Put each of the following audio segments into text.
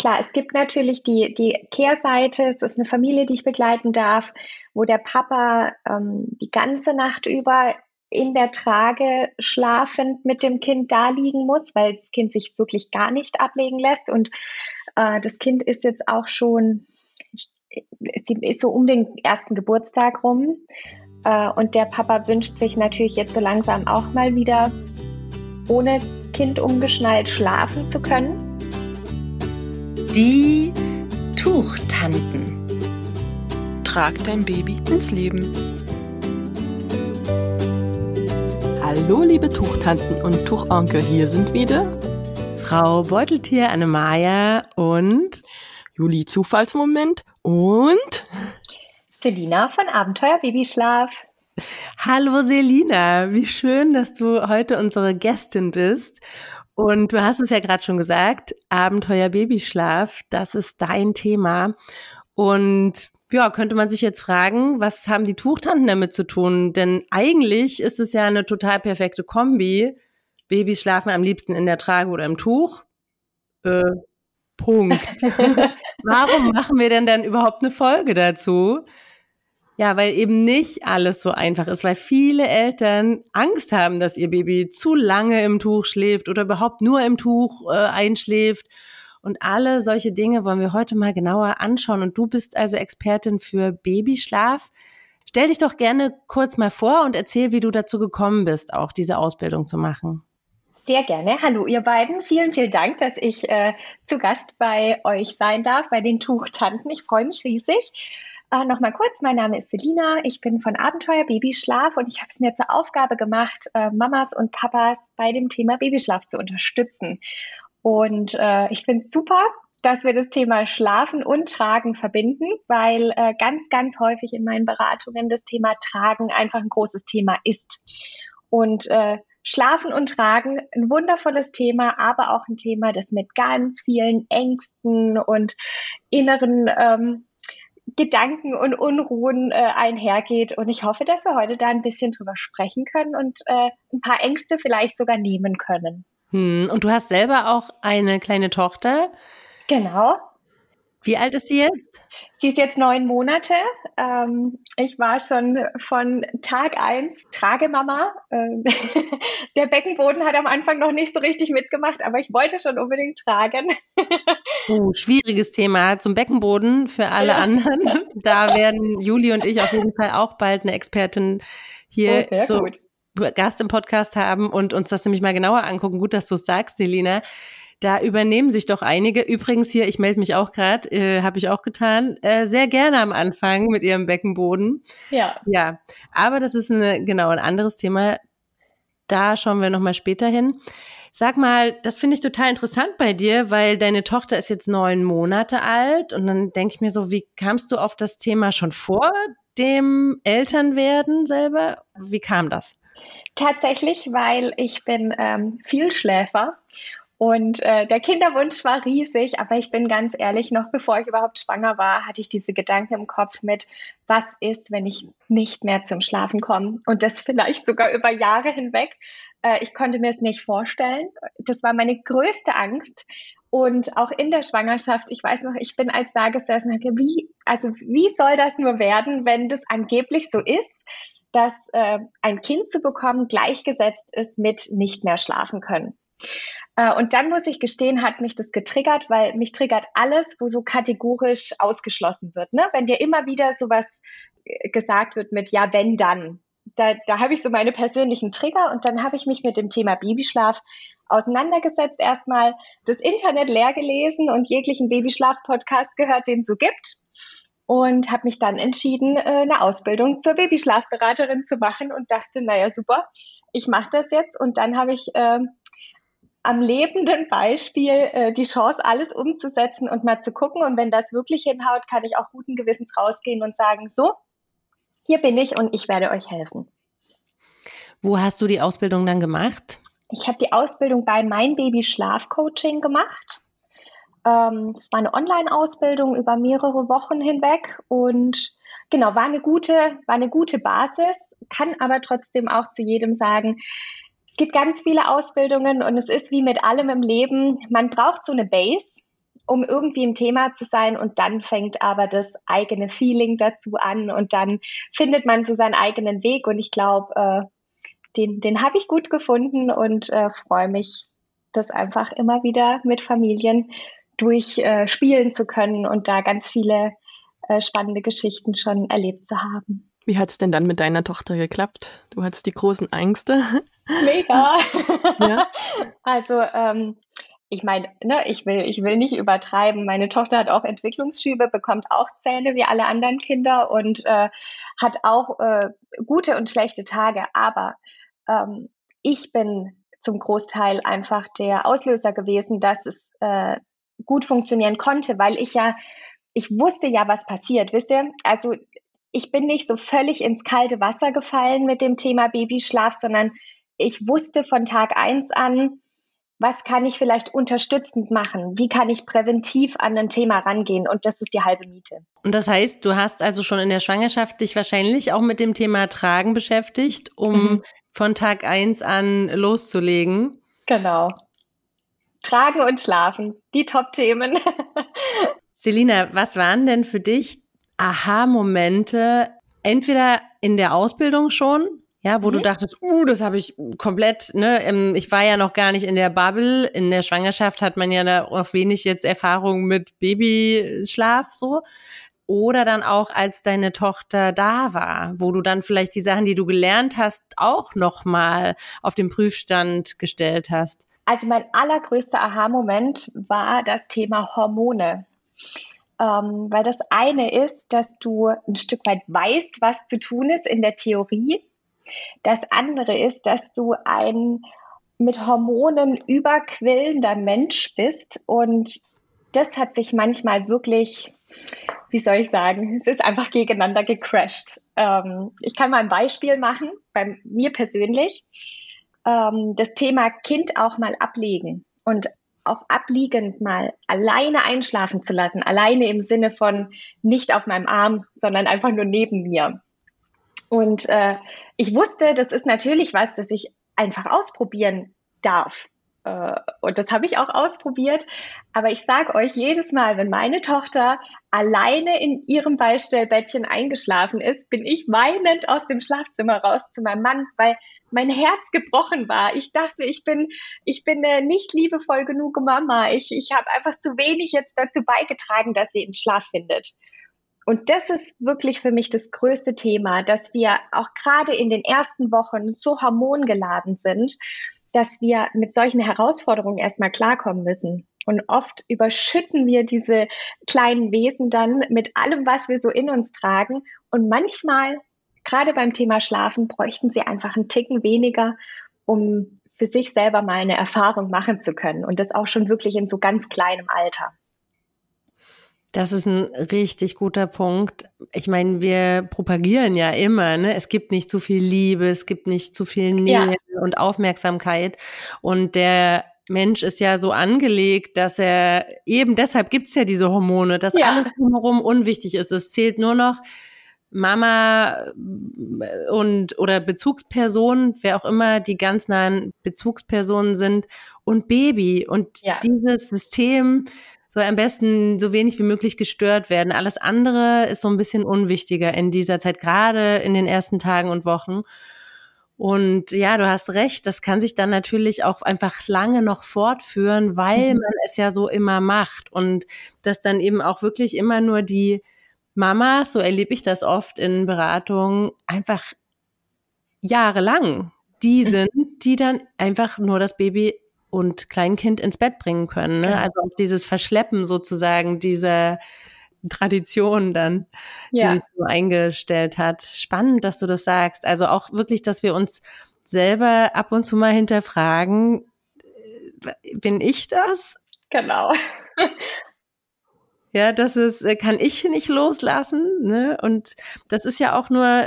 Klar, es gibt natürlich die, die Kehrseite. Es ist eine Familie, die ich begleiten darf, wo der Papa ähm, die ganze Nacht über in der Trage schlafend mit dem Kind da liegen muss, weil das Kind sich wirklich gar nicht ablegen lässt. Und äh, das Kind ist jetzt auch schon, sie ist so um den ersten Geburtstag rum. Äh, und der Papa wünscht sich natürlich jetzt so langsam auch mal wieder ohne Kind umgeschnallt schlafen zu können. Die Tuchtanten. Trag dein Baby ins Leben. Hallo, liebe Tuchtanten und Tuchonkel, hier sind wieder Frau Beuteltier Annemaja und Juli Zufallsmoment und Selina von Abenteuer Babyschlaf. Hallo Selina, wie schön, dass du heute unsere Gästin bist und du hast es ja gerade schon gesagt, Abenteuer Babyschlaf, das ist dein Thema. Und ja, könnte man sich jetzt fragen, was haben die Tuchtanten damit zu tun? Denn eigentlich ist es ja eine total perfekte Kombi. Babys schlafen am liebsten in der Trage oder im Tuch. Äh, Punkt. Warum machen wir denn dann überhaupt eine Folge dazu? Ja, weil eben nicht alles so einfach ist, weil viele Eltern Angst haben, dass ihr Baby zu lange im Tuch schläft oder überhaupt nur im Tuch äh, einschläft. Und alle solche Dinge wollen wir heute mal genauer anschauen. Und du bist also Expertin für Babyschlaf. Stell dich doch gerne kurz mal vor und erzähl, wie du dazu gekommen bist, auch diese Ausbildung zu machen. Sehr gerne. Hallo, ihr beiden. Vielen, vielen Dank, dass ich äh, zu Gast bei euch sein darf, bei den Tuchtanten. Ich freue mich riesig. Äh, Nochmal kurz, mein Name ist Selina, ich bin von Abenteuer Babyschlaf und ich habe es mir zur Aufgabe gemacht, äh, Mamas und Papas bei dem Thema Babyschlaf zu unterstützen. Und äh, ich finde es super, dass wir das Thema Schlafen und Tragen verbinden, weil äh, ganz, ganz häufig in meinen Beratungen das Thema Tragen einfach ein großes Thema ist. Und äh, Schlafen und Tragen, ein wundervolles Thema, aber auch ein Thema, das mit ganz vielen Ängsten und inneren ähm, Gedanken und Unruhen äh, einhergeht. Und ich hoffe, dass wir heute da ein bisschen drüber sprechen können und äh, ein paar Ängste vielleicht sogar nehmen können. Hm, und du hast selber auch eine kleine Tochter. Genau. Wie alt ist sie jetzt? Sie ist jetzt neun Monate. Ähm, ich war schon von Tag eins Tragemama. Ähm, der Beckenboden hat am Anfang noch nicht so richtig mitgemacht, aber ich wollte schon unbedingt tragen. uh, schwieriges Thema zum Beckenboden für alle ja. anderen. Da werden Juli und ich auf jeden Fall auch bald eine Expertin hier oh, zu gut. Gast im Podcast haben und uns das nämlich mal genauer angucken. Gut, dass du es sagst, Selina. Da übernehmen sich doch einige. Übrigens hier, ich melde mich auch gerade, äh, habe ich auch getan, äh, sehr gerne am Anfang mit ihrem Beckenboden. Ja. Ja, aber das ist eine, genau ein anderes Thema. Da schauen wir nochmal später hin. Sag mal, das finde ich total interessant bei dir, weil deine Tochter ist jetzt neun Monate alt und dann denke ich mir so, wie kamst du auf das Thema schon vor dem Elternwerden selber? Wie kam das? Tatsächlich, weil ich bin ähm, Vielschläfer und äh, der Kinderwunsch war riesig, aber ich bin ganz ehrlich, noch bevor ich überhaupt schwanger war, hatte ich diese Gedanken im Kopf mit, was ist, wenn ich nicht mehr zum Schlafen komme? Und das vielleicht sogar über Jahre hinweg. Äh, ich konnte mir es nicht vorstellen. Das war meine größte Angst. Und auch in der Schwangerschaft, ich weiß noch, ich bin als da gesessen wie, also wie soll das nur werden, wenn das angeblich so ist, dass äh, ein Kind zu bekommen gleichgesetzt ist mit nicht mehr schlafen können. Äh, und dann muss ich gestehen, hat mich das getriggert, weil mich triggert alles, wo so kategorisch ausgeschlossen wird. Ne? Wenn dir immer wieder sowas äh, gesagt wird mit ja, wenn dann. Da, da habe ich so meine persönlichen Trigger und dann habe ich mich mit dem Thema Babyschlaf auseinandergesetzt, erstmal das Internet leer gelesen und jeglichen Babyschlaf-Podcast gehört, den es so gibt. Und habe mich dann entschieden, äh, eine Ausbildung zur Babyschlafberaterin zu machen und dachte, naja, super, ich mache das jetzt. Und dann habe ich äh, am lebenden Beispiel äh, die Chance, alles umzusetzen und mal zu gucken. Und wenn das wirklich hinhaut, kann ich auch guten Gewissens rausgehen und sagen, so, hier bin ich und ich werde euch helfen. Wo hast du die Ausbildung dann gemacht? Ich habe die Ausbildung bei Mein Baby Schlafcoaching gemacht. Ähm, das war eine Online-Ausbildung über mehrere Wochen hinweg und genau, war eine gute, war eine gute Basis, kann aber trotzdem auch zu jedem sagen, gibt ganz viele Ausbildungen und es ist wie mit allem im Leben, man braucht so eine Base um irgendwie im Thema zu sein. Und dann fängt aber das eigene Feeling dazu an und dann findet man so seinen eigenen Weg. Und ich glaube, äh, den, den habe ich gut gefunden und äh, freue mich, das einfach immer wieder mit Familien durchspielen äh, zu können und da ganz viele äh, spannende Geschichten schon erlebt zu haben. Wie hat es denn dann mit deiner Tochter geklappt? Du hattest die großen Ängste. Mega. ja. Also ähm, ich meine, ne, ich will, ich will nicht übertreiben. Meine Tochter hat auch Entwicklungsschübe, bekommt auch Zähne wie alle anderen Kinder und äh, hat auch äh, gute und schlechte Tage. Aber ähm, ich bin zum Großteil einfach der Auslöser gewesen, dass es äh, gut funktionieren konnte, weil ich ja, ich wusste ja, was passiert, wisst ihr? Also ich bin nicht so völlig ins kalte Wasser gefallen mit dem Thema Babyschlaf, sondern ich wusste von Tag eins an, was kann ich vielleicht unterstützend machen? Wie kann ich präventiv an ein Thema rangehen? Und das ist die halbe Miete. Und das heißt, du hast also schon in der Schwangerschaft dich wahrscheinlich auch mit dem Thema Tragen beschäftigt, um mhm. von Tag eins an loszulegen. Genau. Tragen und Schlafen, die Top-Themen. Selina, was waren denn für dich Aha-Momente, entweder in der Ausbildung schon, ja, wo mhm. du dachtest, uh, das habe ich komplett, ne, ähm, ich war ja noch gar nicht in der Bubble. In der Schwangerschaft hat man ja da auch wenig jetzt Erfahrung mit Babyschlaf so. Oder dann auch, als deine Tochter da war, wo du dann vielleicht die Sachen, die du gelernt hast, auch nochmal auf den Prüfstand gestellt hast. Also mein allergrößter Aha-Moment war das Thema Hormone. Ähm, weil das eine ist, dass du ein Stück weit weißt, was zu tun ist in der Theorie das andere ist, dass du ein mit Hormonen überquillender Mensch bist und das hat sich manchmal wirklich, wie soll ich sagen, es ist einfach gegeneinander gecrashed. Ähm, ich kann mal ein Beispiel machen, bei mir persönlich. Ähm, das Thema Kind auch mal ablegen und auch abliegend mal alleine einschlafen zu lassen, alleine im Sinne von nicht auf meinem Arm, sondern einfach nur neben mir. Und äh, ich wusste, das ist natürlich was, das ich einfach ausprobieren darf. Äh, und das habe ich auch ausprobiert. Aber ich sage euch jedes Mal, wenn meine Tochter alleine in ihrem Beistellbettchen eingeschlafen ist, bin ich weinend aus dem Schlafzimmer raus zu meinem Mann, weil mein Herz gebrochen war. Ich dachte, ich bin, ich bin eine nicht liebevoll genug Mama. Ich, ich habe einfach zu wenig jetzt dazu beigetragen, dass sie im Schlaf findet. Und das ist wirklich für mich das größte Thema, dass wir auch gerade in den ersten Wochen so hormongeladen sind, dass wir mit solchen Herausforderungen erstmal klarkommen müssen. Und oft überschütten wir diese kleinen Wesen dann mit allem, was wir so in uns tragen. Und manchmal, gerade beim Thema Schlafen, bräuchten sie einfach einen Ticken weniger, um für sich selber mal eine Erfahrung machen zu können. Und das auch schon wirklich in so ganz kleinem Alter. Das ist ein richtig guter Punkt. Ich meine, wir propagieren ja immer, ne? Es gibt nicht zu viel Liebe, es gibt nicht zu viel Nähe ja. und Aufmerksamkeit. Und der Mensch ist ja so angelegt, dass er eben deshalb gibt's ja diese Hormone, dass ja. alles drumherum unwichtig ist. Es zählt nur noch Mama äh, und oder Bezugsperson, wer auch immer die ganz nahen Bezugspersonen sind und Baby. Und ja. dieses System soll am besten so wenig wie möglich gestört werden. Alles andere ist so ein bisschen unwichtiger in dieser Zeit, gerade in den ersten Tagen und Wochen. Und ja, du hast recht, das kann sich dann natürlich auch einfach lange noch fortführen, weil mhm. man es ja so immer macht und dass dann eben auch wirklich immer nur die Mamas, so erlebe ich das oft in Beratungen, einfach jahrelang die sind, die dann einfach nur das Baby und Kleinkind ins Bett bringen können. Ne? Genau. Also auch dieses Verschleppen sozusagen dieser Tradition dann, ja. die sich so eingestellt hat. Spannend, dass du das sagst. Also auch wirklich, dass wir uns selber ab und zu mal hinterfragen, äh, bin ich das? Genau. Ja, das ist, äh, kann ich nicht loslassen. Ne? Und das ist ja auch nur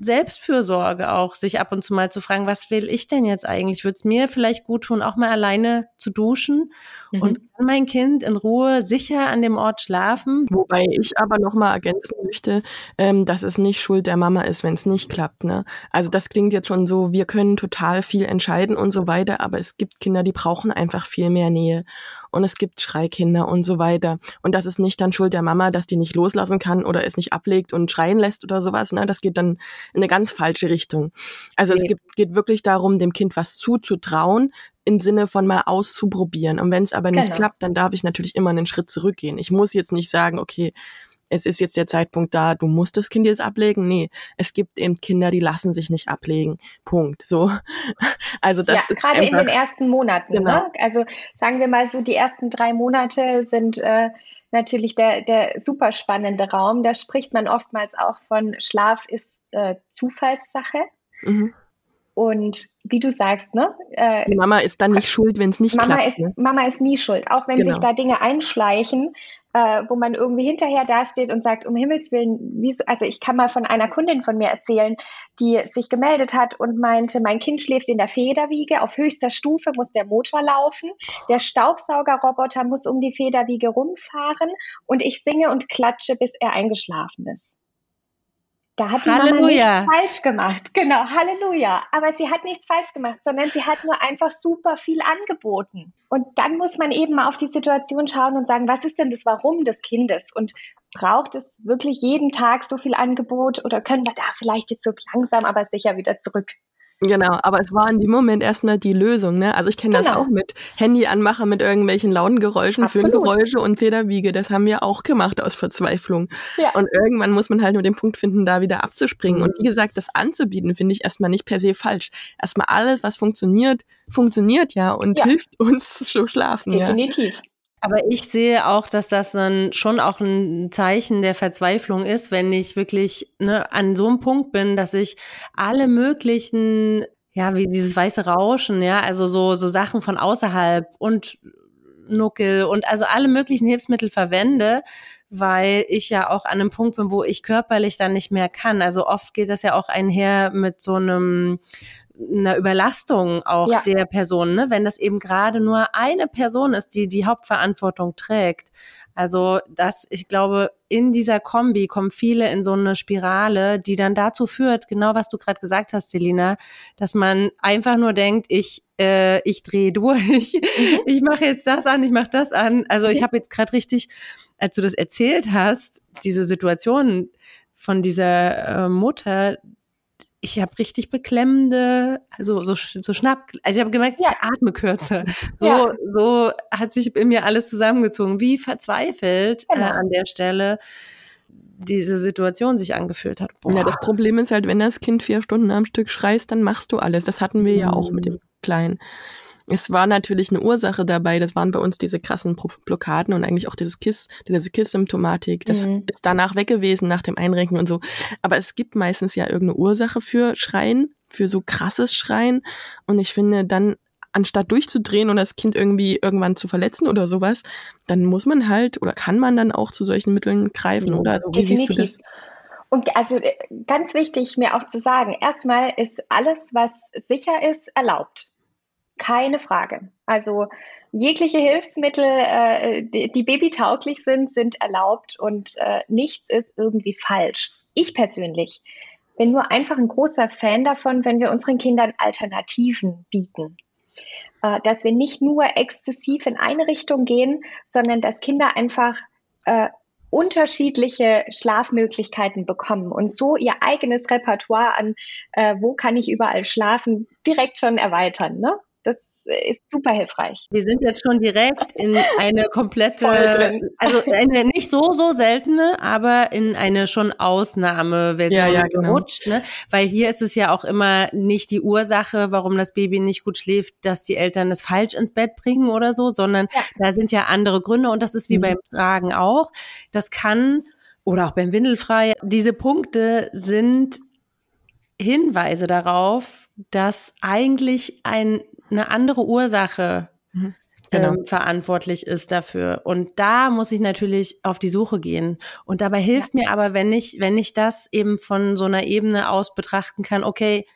Selbstfürsorge auch, sich ab und zu mal zu fragen, was will ich denn jetzt eigentlich? Würde es mir vielleicht gut tun, auch mal alleine zu duschen mhm. und kann mein Kind in Ruhe sicher an dem Ort schlafen? Wobei ich aber noch mal ergänzen möchte, ähm, dass es nicht Schuld der Mama ist, wenn es nicht klappt. Ne? Also das klingt jetzt schon so, wir können total viel entscheiden und so weiter, aber es gibt Kinder, die brauchen einfach viel mehr Nähe. Und es gibt Schreikinder und so weiter. Und das ist nicht dann Schuld der Mama, dass die nicht loslassen kann oder es nicht ablegt und schreien lässt oder sowas. Ne? Das geht dann in eine ganz falsche Richtung. Also okay. es gibt, geht wirklich darum, dem Kind was zuzutrauen, im Sinne von mal auszuprobieren. Und wenn es aber nicht genau. klappt, dann darf ich natürlich immer einen Schritt zurückgehen. Ich muss jetzt nicht sagen, okay, es ist jetzt der Zeitpunkt da, du musst das Kind jetzt ablegen. Nee, es gibt eben Kinder, die lassen sich nicht ablegen. Punkt. So. Also das ja, gerade in den ersten Monaten. Genau. Ne? Also sagen wir mal so, die ersten drei Monate sind äh, natürlich der, der super spannende Raum. Da spricht man oftmals auch von Schlaf ist äh, Zufallssache. Mhm. Und wie du sagst, ne? Äh, die Mama ist dann nicht schuld, wenn es nicht Mama klappt. Ist, ne? Mama ist nie schuld, auch wenn genau. sich da Dinge einschleichen, äh, wo man irgendwie hinterher dasteht und sagt, um Himmels Willen, wieso, also ich kann mal von einer Kundin von mir erzählen, die sich gemeldet hat und meinte, mein Kind schläft in der Federwiege, auf höchster Stufe muss der Motor laufen, der Staubsaugerroboter muss um die Federwiege rumfahren und ich singe und klatsche, bis er eingeschlafen ist. Da hat die Halleluja. Mama nichts falsch gemacht. Genau, Halleluja. Aber sie hat nichts falsch gemacht, sondern sie hat nur einfach super viel angeboten. Und dann muss man eben mal auf die Situation schauen und sagen, was ist denn das Warum des Kindes? Und braucht es wirklich jeden Tag so viel Angebot oder können wir da vielleicht jetzt so langsam aber sicher wieder zurück? Genau, aber es war in dem Moment erstmal die Lösung, ne? Also ich kenne genau. das auch mit Handy anmachen mit irgendwelchen lauten Geräuschen, Filmgeräusche und Federwiege. Das haben wir auch gemacht aus Verzweiflung. Ja. Und irgendwann muss man halt nur den Punkt finden, da wieder abzuspringen. Mhm. Und wie gesagt, das anzubieten, finde ich erstmal nicht per se falsch. Erstmal alles, was funktioniert, funktioniert ja und ja. hilft uns zu schlafen. Definitiv. Ja. Aber ich sehe auch, dass das dann schon auch ein Zeichen der Verzweiflung ist, wenn ich wirklich ne, an so einem Punkt bin, dass ich alle möglichen, ja, wie dieses weiße Rauschen, ja, also so, so Sachen von außerhalb und Nuckel und also alle möglichen Hilfsmittel verwende, weil ich ja auch an einem Punkt bin, wo ich körperlich dann nicht mehr kann. Also oft geht das ja auch einher mit so einem einer Überlastung auch ja. der Person, ne? wenn das eben gerade nur eine Person ist, die die Hauptverantwortung trägt. Also das, ich glaube, in dieser Kombi kommen viele in so eine Spirale, die dann dazu führt, genau was du gerade gesagt hast, Selina, dass man einfach nur denkt, ich äh, ich drehe durch, mhm. ich mache jetzt das an, ich mache das an. Also ich habe jetzt gerade richtig, als du das erzählt hast, diese Situation von dieser äh, Mutter, ich habe richtig beklemmende, also so, so schnapp, also ich habe gemerkt, ja. ich atme kürzer. So, ja. so hat sich in mir alles zusammengezogen, wie verzweifelt äh, genau. äh, an der Stelle diese Situation sich angefühlt hat. Boah. Ja, das Problem ist halt, wenn das Kind vier Stunden am Stück schreist, dann machst du alles. Das hatten wir mhm. ja auch mit dem mhm. Kleinen. Es war natürlich eine Ursache dabei, das waren bei uns diese krassen Blockaden und eigentlich auch dieses Kiss, diese Kiss-Symptomatik, das mhm. ist danach weg gewesen nach dem Einrenken und so. Aber es gibt meistens ja irgendeine Ursache für Schreien, für so krasses Schreien. Und ich finde, dann anstatt durchzudrehen und das Kind irgendwie irgendwann zu verletzen oder sowas, dann muss man halt oder kann man dann auch zu solchen Mitteln greifen, oder? Also, wie Definitiv. siehst du das? Und also äh, ganz wichtig, mir auch zu sagen, erstmal ist alles, was sicher ist, erlaubt. Keine Frage. Also jegliche Hilfsmittel, äh, die, die, babytauglich sind, sind erlaubt und äh, nichts ist irgendwie falsch. Ich persönlich bin nur einfach ein großer Fan davon, wenn wir unseren Kindern Alternativen bieten. Äh, dass wir nicht nur exzessiv in eine Richtung gehen, sondern dass Kinder einfach äh, unterschiedliche Schlafmöglichkeiten bekommen und so ihr eigenes Repertoire an, äh, wo kann ich überall schlafen, direkt schon erweitern. Ne? Ist super hilfreich. Wir sind jetzt schon direkt in eine komplette, also eine nicht so, so seltene, aber in eine schon Ausnahmeversion ja, ja, genau. gerutscht, ne? Weil hier ist es ja auch immer nicht die Ursache, warum das Baby nicht gut schläft, dass die Eltern es falsch ins Bett bringen oder so, sondern ja. da sind ja andere Gründe und das ist wie mhm. beim Tragen auch. Das kann oder auch beim Windelfrei. Diese Punkte sind Hinweise darauf, dass eigentlich ein eine andere Ursache mhm. genau. ähm, verantwortlich ist dafür. Und da muss ich natürlich auf die Suche gehen. Und dabei hilft ja. mir aber, wenn ich, wenn ich das eben von so einer Ebene aus betrachten kann, okay,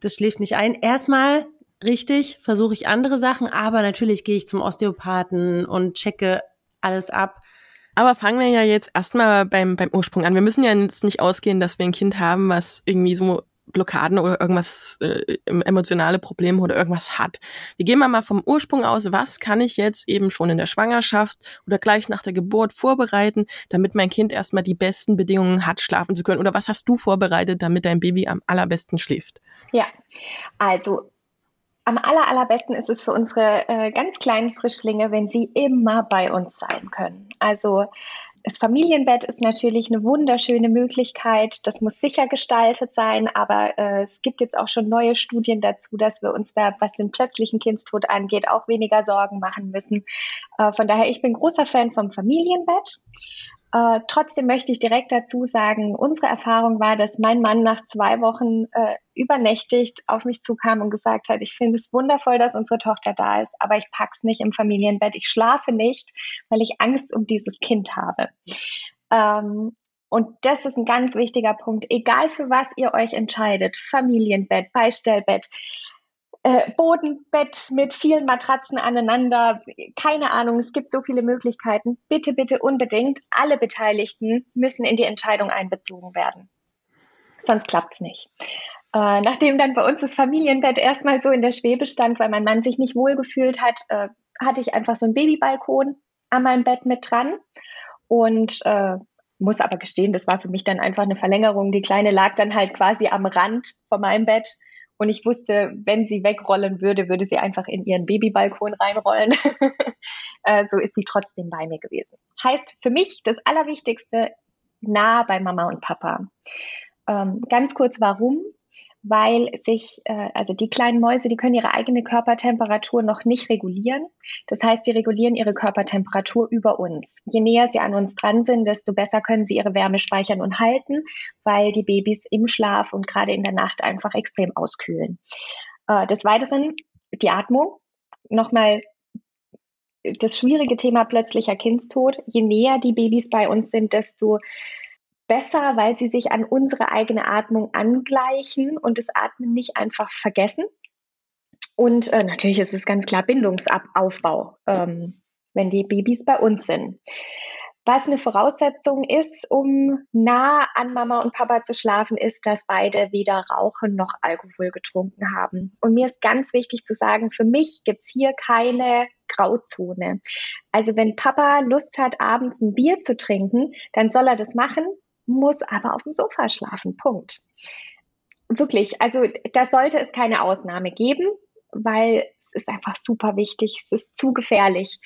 das schläft nicht ein. Erstmal richtig, versuche ich andere Sachen, aber natürlich gehe ich zum Osteopathen und checke alles ab. Aber fangen wir ja jetzt erstmal beim, beim Ursprung an. Wir müssen ja jetzt nicht ausgehen, dass wir ein Kind haben, was irgendwie so Blockaden oder irgendwas äh, emotionale Probleme oder irgendwas hat. Wir gehen mal vom Ursprung aus, was kann ich jetzt eben schon in der Schwangerschaft oder gleich nach der Geburt vorbereiten, damit mein Kind erstmal die besten Bedingungen hat, schlafen zu können? Oder was hast du vorbereitet, damit dein Baby am allerbesten schläft? Ja, also am aller, allerbesten ist es für unsere äh, ganz kleinen Frischlinge, wenn sie immer bei uns sein können. Also das Familienbett ist natürlich eine wunderschöne Möglichkeit. Das muss sicher gestaltet sein, aber äh, es gibt jetzt auch schon neue Studien dazu, dass wir uns da, was den plötzlichen Kindstod angeht, auch weniger Sorgen machen müssen. Äh, von daher, ich bin großer Fan vom Familienbett. Äh, trotzdem möchte ich direkt dazu sagen, unsere Erfahrung war, dass mein Mann nach zwei Wochen äh, übernächtigt auf mich zukam und gesagt hat, ich finde es wundervoll, dass unsere Tochter da ist, aber ich pack's nicht im Familienbett. Ich schlafe nicht, weil ich Angst um dieses Kind habe. Ähm, und das ist ein ganz wichtiger Punkt. Egal für was ihr euch entscheidet, Familienbett, Beistellbett, äh, Bodenbett mit vielen Matratzen aneinander, keine Ahnung, es gibt so viele Möglichkeiten. Bitte, bitte unbedingt, alle Beteiligten müssen in die Entscheidung einbezogen werden. Sonst klappt's nicht. Äh, nachdem dann bei uns das Familienbett erstmal so in der Schwebe stand, weil mein Mann sich nicht wohlgefühlt hat, äh, hatte ich einfach so einen Babybalkon an meinem Bett mit dran und äh, muss aber gestehen, das war für mich dann einfach eine Verlängerung. Die Kleine lag dann halt quasi am Rand von meinem Bett und ich wusste, wenn sie wegrollen würde, würde sie einfach in ihren Babybalkon reinrollen. äh, so ist sie trotzdem bei mir gewesen. Heißt für mich das Allerwichtigste, nah bei Mama und Papa. Ähm, ganz kurz warum? Weil sich, äh, also die kleinen Mäuse, die können ihre eigene Körpertemperatur noch nicht regulieren. Das heißt, sie regulieren ihre Körpertemperatur über uns. Je näher sie an uns dran sind, desto besser können sie ihre Wärme speichern und halten, weil die Babys im Schlaf und gerade in der Nacht einfach extrem auskühlen. Äh, des Weiteren die Atmung. Nochmal das schwierige Thema plötzlicher Kindstod. Je näher die Babys bei uns sind, desto besser, weil sie sich an unsere eigene Atmung angleichen und das Atmen nicht einfach vergessen. Und äh, natürlich ist es ganz klar Bindungsaufbau, ähm, wenn die Babys bei uns sind. Was eine Voraussetzung ist, um nah an Mama und Papa zu schlafen, ist, dass beide weder rauchen noch Alkohol getrunken haben. Und mir ist ganz wichtig zu sagen, für mich gibt es hier keine Grauzone. Also wenn Papa Lust hat, abends ein Bier zu trinken, dann soll er das machen muss aber auf dem Sofa schlafen. Punkt. Wirklich, also da sollte es keine Ausnahme geben, weil es ist einfach super wichtig. Es ist zu gefährlich.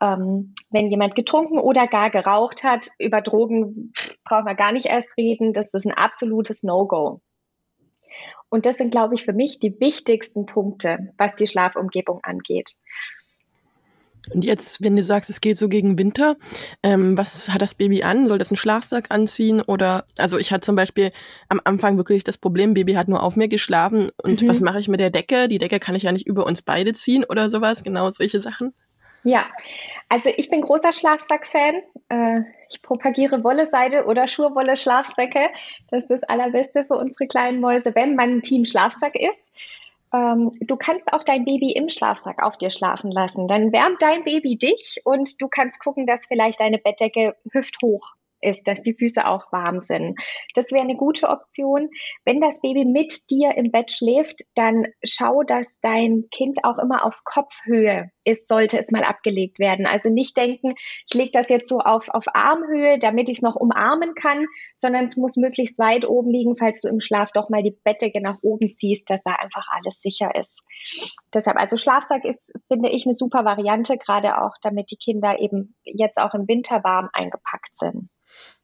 Ähm, wenn jemand getrunken oder gar geraucht hat, über Drogen brauchen wir gar nicht erst reden. Das ist ein absolutes No-Go. Und das sind, glaube ich, für mich die wichtigsten Punkte, was die Schlafumgebung angeht. Und jetzt, wenn du sagst, es geht so gegen Winter, ähm, was hat das Baby an? Soll das einen Schlafsack anziehen? Oder, also ich hatte zum Beispiel am Anfang wirklich das Problem, Baby hat nur auf mir geschlafen und mhm. was mache ich mit der Decke? Die Decke kann ich ja nicht über uns beide ziehen oder sowas, genau solche Sachen. Ja, also ich bin großer Schlafsack-Fan. Äh, ich propagiere Wolle, Seide oder Schurwolle Schlafsäcke. Das ist das Allerbeste für unsere kleinen Mäuse, wenn man ein Team Schlafsack ist. Ähm, du kannst auch dein Baby im Schlafsack auf dir schlafen lassen. Dann wärmt dein Baby dich und du kannst gucken, dass vielleicht deine Bettdecke hüfthoch ist, dass die Füße auch warm sind. Das wäre eine gute Option. Wenn das Baby mit dir im Bett schläft, dann schau, dass dein Kind auch immer auf Kopfhöhe ist, sollte es mal abgelegt werden. Also nicht denken, ich lege das jetzt so auf, auf Armhöhe, damit ich es noch umarmen kann, sondern es muss möglichst weit oben liegen, falls du im Schlaf doch mal die Bettdecke nach oben ziehst, dass da einfach alles sicher ist. Deshalb, also Schlafsack ist, finde ich, eine super Variante, gerade auch, damit die Kinder eben jetzt auch im Winter warm eingepackt sind.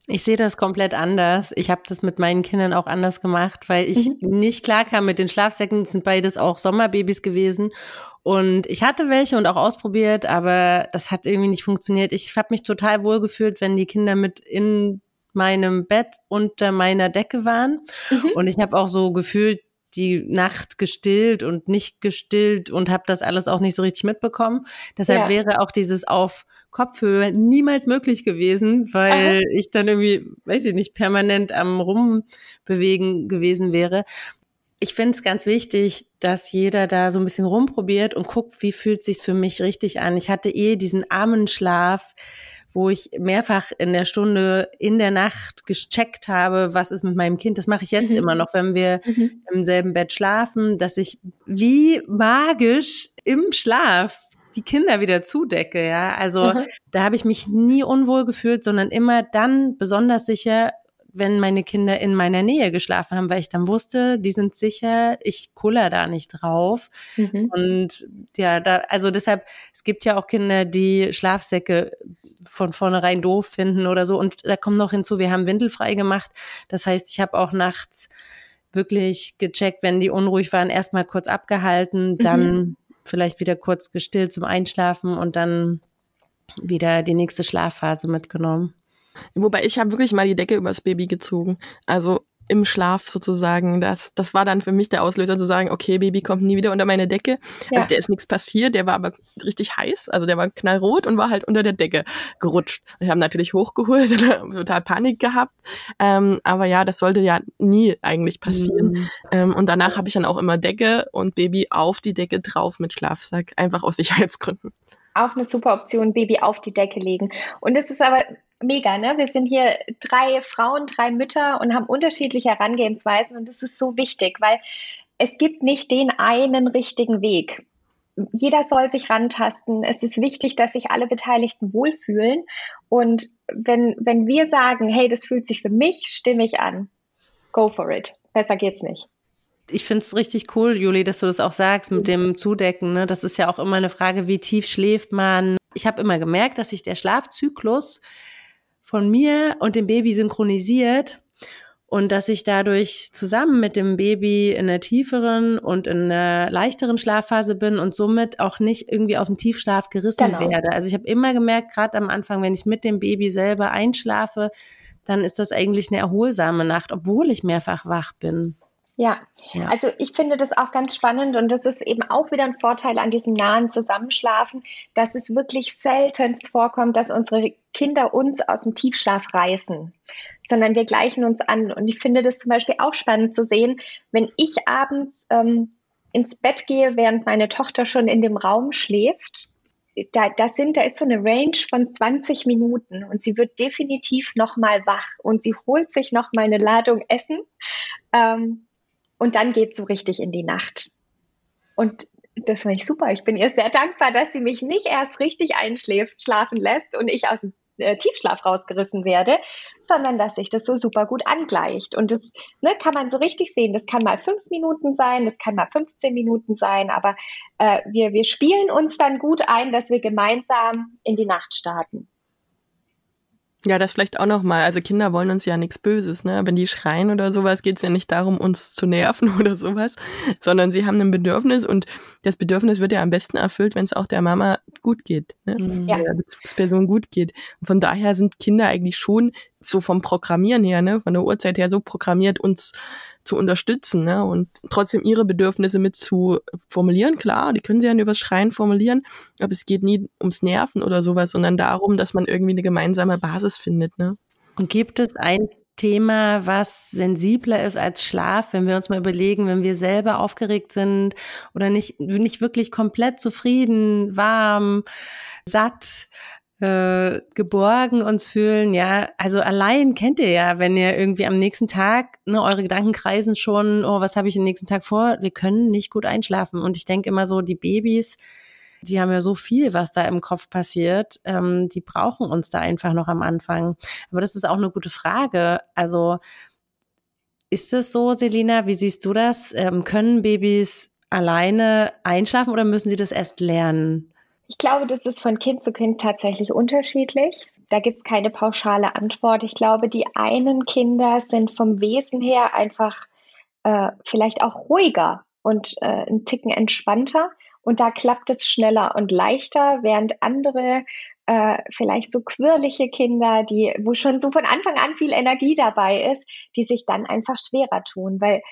Ich sehe das komplett anders. Ich habe das mit meinen Kindern auch anders gemacht, weil ich mhm. nicht klar kam mit den Schlafsäcken. Das sind beides auch Sommerbabys gewesen. Und ich hatte welche und auch ausprobiert, aber das hat irgendwie nicht funktioniert. Ich habe mich total wohl gefühlt, wenn die Kinder mit in meinem Bett unter meiner Decke waren. Mhm. Und ich habe auch so gefühlt, die Nacht gestillt und nicht gestillt und habe das alles auch nicht so richtig mitbekommen. Deshalb ja. wäre auch dieses auf Kopfhöhe niemals möglich gewesen, weil Aha. ich dann irgendwie, weiß ich nicht, permanent am Rumbewegen gewesen wäre. Ich finde es ganz wichtig, dass jeder da so ein bisschen rumprobiert und guckt, wie fühlt sich's für mich richtig an. Ich hatte eh diesen armen Schlaf wo ich mehrfach in der Stunde in der Nacht gecheckt habe, was ist mit meinem Kind. Das mache ich jetzt mhm. immer noch, wenn wir mhm. im selben Bett schlafen, dass ich wie magisch im Schlaf die Kinder wieder zudecke, ja. Also mhm. da habe ich mich nie unwohl gefühlt, sondern immer dann besonders sicher, wenn meine Kinder in meiner Nähe geschlafen haben, weil ich dann wusste, die sind sicher, ich kuller da nicht drauf. Mhm. Und ja, da, also deshalb, es gibt ja auch Kinder, die Schlafsäcke von vornherein doof finden oder so. Und da kommt noch hinzu, wir haben windelfrei gemacht. Das heißt, ich habe auch nachts wirklich gecheckt, wenn die unruhig waren, erstmal kurz abgehalten, dann mhm. vielleicht wieder kurz gestillt zum Einschlafen und dann wieder die nächste Schlafphase mitgenommen. Wobei ich habe wirklich mal die Decke übers Baby gezogen. Also im Schlaf sozusagen. Das, das war dann für mich der Auslöser zu sagen, okay, Baby kommt nie wieder unter meine Decke. Ja. Also der ist nichts passiert, der war aber richtig heiß, also der war knallrot und war halt unter der Decke gerutscht. Wir haben natürlich hochgeholt, total Panik gehabt. Ähm, aber ja, das sollte ja nie eigentlich passieren. Mhm. Ähm, und danach habe ich dann auch immer Decke und Baby auf die Decke drauf mit Schlafsack, einfach aus Sicherheitsgründen. Auch eine super Option, Baby auf die Decke legen. Und es ist aber mega, ne? Wir sind hier drei Frauen, drei Mütter und haben unterschiedliche Herangehensweisen und das ist so wichtig, weil es gibt nicht den einen richtigen Weg. Jeder soll sich rantasten. Es ist wichtig, dass sich alle Beteiligten wohlfühlen. Und wenn, wenn wir sagen, hey, das fühlt sich für mich stimmig an, go for it. Besser geht's nicht ich finde es richtig cool, Juli, dass du das auch sagst mit dem Zudecken. Ne? Das ist ja auch immer eine Frage, wie tief schläft man. Ich habe immer gemerkt, dass sich der Schlafzyklus von mir und dem Baby synchronisiert und dass ich dadurch zusammen mit dem Baby in einer tieferen und in einer leichteren Schlafphase bin und somit auch nicht irgendwie auf den Tiefschlaf gerissen genau. werde. Also ich habe immer gemerkt, gerade am Anfang, wenn ich mit dem Baby selber einschlafe, dann ist das eigentlich eine erholsame Nacht, obwohl ich mehrfach wach bin. Ja. ja. also ich finde das auch ganz spannend und das ist eben auch wieder ein Vorteil an diesem nahen Zusammenschlafen, dass es wirklich seltenst vorkommt, dass unsere Kinder uns aus dem Tiefschlaf reißen, sondern wir gleichen uns an. Und ich finde das zum Beispiel auch spannend zu sehen, wenn ich abends ähm, ins Bett gehe, während meine Tochter schon in dem Raum schläft. Da, da, sind, da ist so eine Range von 20 Minuten und sie wird definitiv nochmal wach und sie holt sich nochmal eine Ladung Essen. Ähm, und dann geht es so richtig in die Nacht. Und das finde ich super. Ich bin ihr sehr dankbar, dass sie mich nicht erst richtig einschlafen lässt und ich aus dem äh, Tiefschlaf rausgerissen werde, sondern dass sich das so super gut angleicht. Und das ne, kann man so richtig sehen. Das kann mal fünf Minuten sein, das kann mal 15 Minuten sein, aber äh, wir, wir spielen uns dann gut ein, dass wir gemeinsam in die Nacht starten. Ja, das vielleicht auch nochmal. Also Kinder wollen uns ja nichts Böses, ne? Wenn die schreien oder sowas, geht es ja nicht darum, uns zu nerven oder sowas, sondern sie haben ein Bedürfnis und das Bedürfnis wird ja am besten erfüllt, wenn es auch der Mama gut geht, ne? Mhm. Ja. Der Bezugsperson gut geht. Und von daher sind Kinder eigentlich schon so vom Programmieren her, ne, von der Uhrzeit her so programmiert, uns zu unterstützen ne? und trotzdem ihre Bedürfnisse mit zu formulieren. Klar, die können sie ja übers Schreien formulieren, aber es geht nie ums Nerven oder sowas, sondern darum, dass man irgendwie eine gemeinsame Basis findet. Ne? Und gibt es ein Thema, was sensibler ist als Schlaf, wenn wir uns mal überlegen, wenn wir selber aufgeregt sind oder nicht, nicht wirklich komplett zufrieden, warm, satt, äh, geborgen uns fühlen. Ja, also allein kennt ihr ja, wenn ihr irgendwie am nächsten Tag, ne, eure Gedanken kreisen schon, oh, was habe ich den nächsten Tag vor? Wir können nicht gut einschlafen. Und ich denke immer so, die Babys, die haben ja so viel, was da im Kopf passiert. Ähm, die brauchen uns da einfach noch am Anfang. Aber das ist auch eine gute Frage. Also ist es so, Selina? Wie siehst du das? Ähm, können Babys alleine einschlafen oder müssen sie das erst lernen? Ich glaube, das ist von Kind zu Kind tatsächlich unterschiedlich. Da gibt es keine pauschale Antwort. Ich glaube, die einen Kinder sind vom Wesen her einfach äh, vielleicht auch ruhiger und äh, ein Ticken entspannter. Und da klappt es schneller und leichter, während andere äh, vielleicht so quirlige Kinder, die, wo schon so von Anfang an viel Energie dabei ist, die sich dann einfach schwerer tun, weil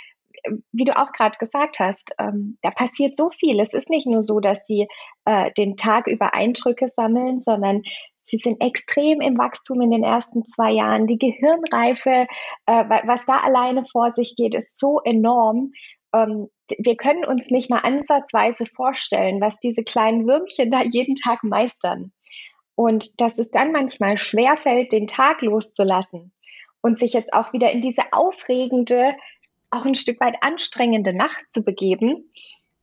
wie du auch gerade gesagt hast, ähm, da passiert so viel. Es ist nicht nur so, dass sie äh, den Tag über Eindrücke sammeln, sondern sie sind extrem im Wachstum in den ersten zwei Jahren. Die Gehirnreife, äh, was da alleine vor sich geht, ist so enorm. Ähm, wir können uns nicht mal ansatzweise vorstellen, was diese kleinen Würmchen da jeden Tag meistern. Und dass es dann manchmal schwerfällt, den Tag loszulassen und sich jetzt auch wieder in diese aufregende, auch ein Stück weit anstrengende Nacht zu begeben,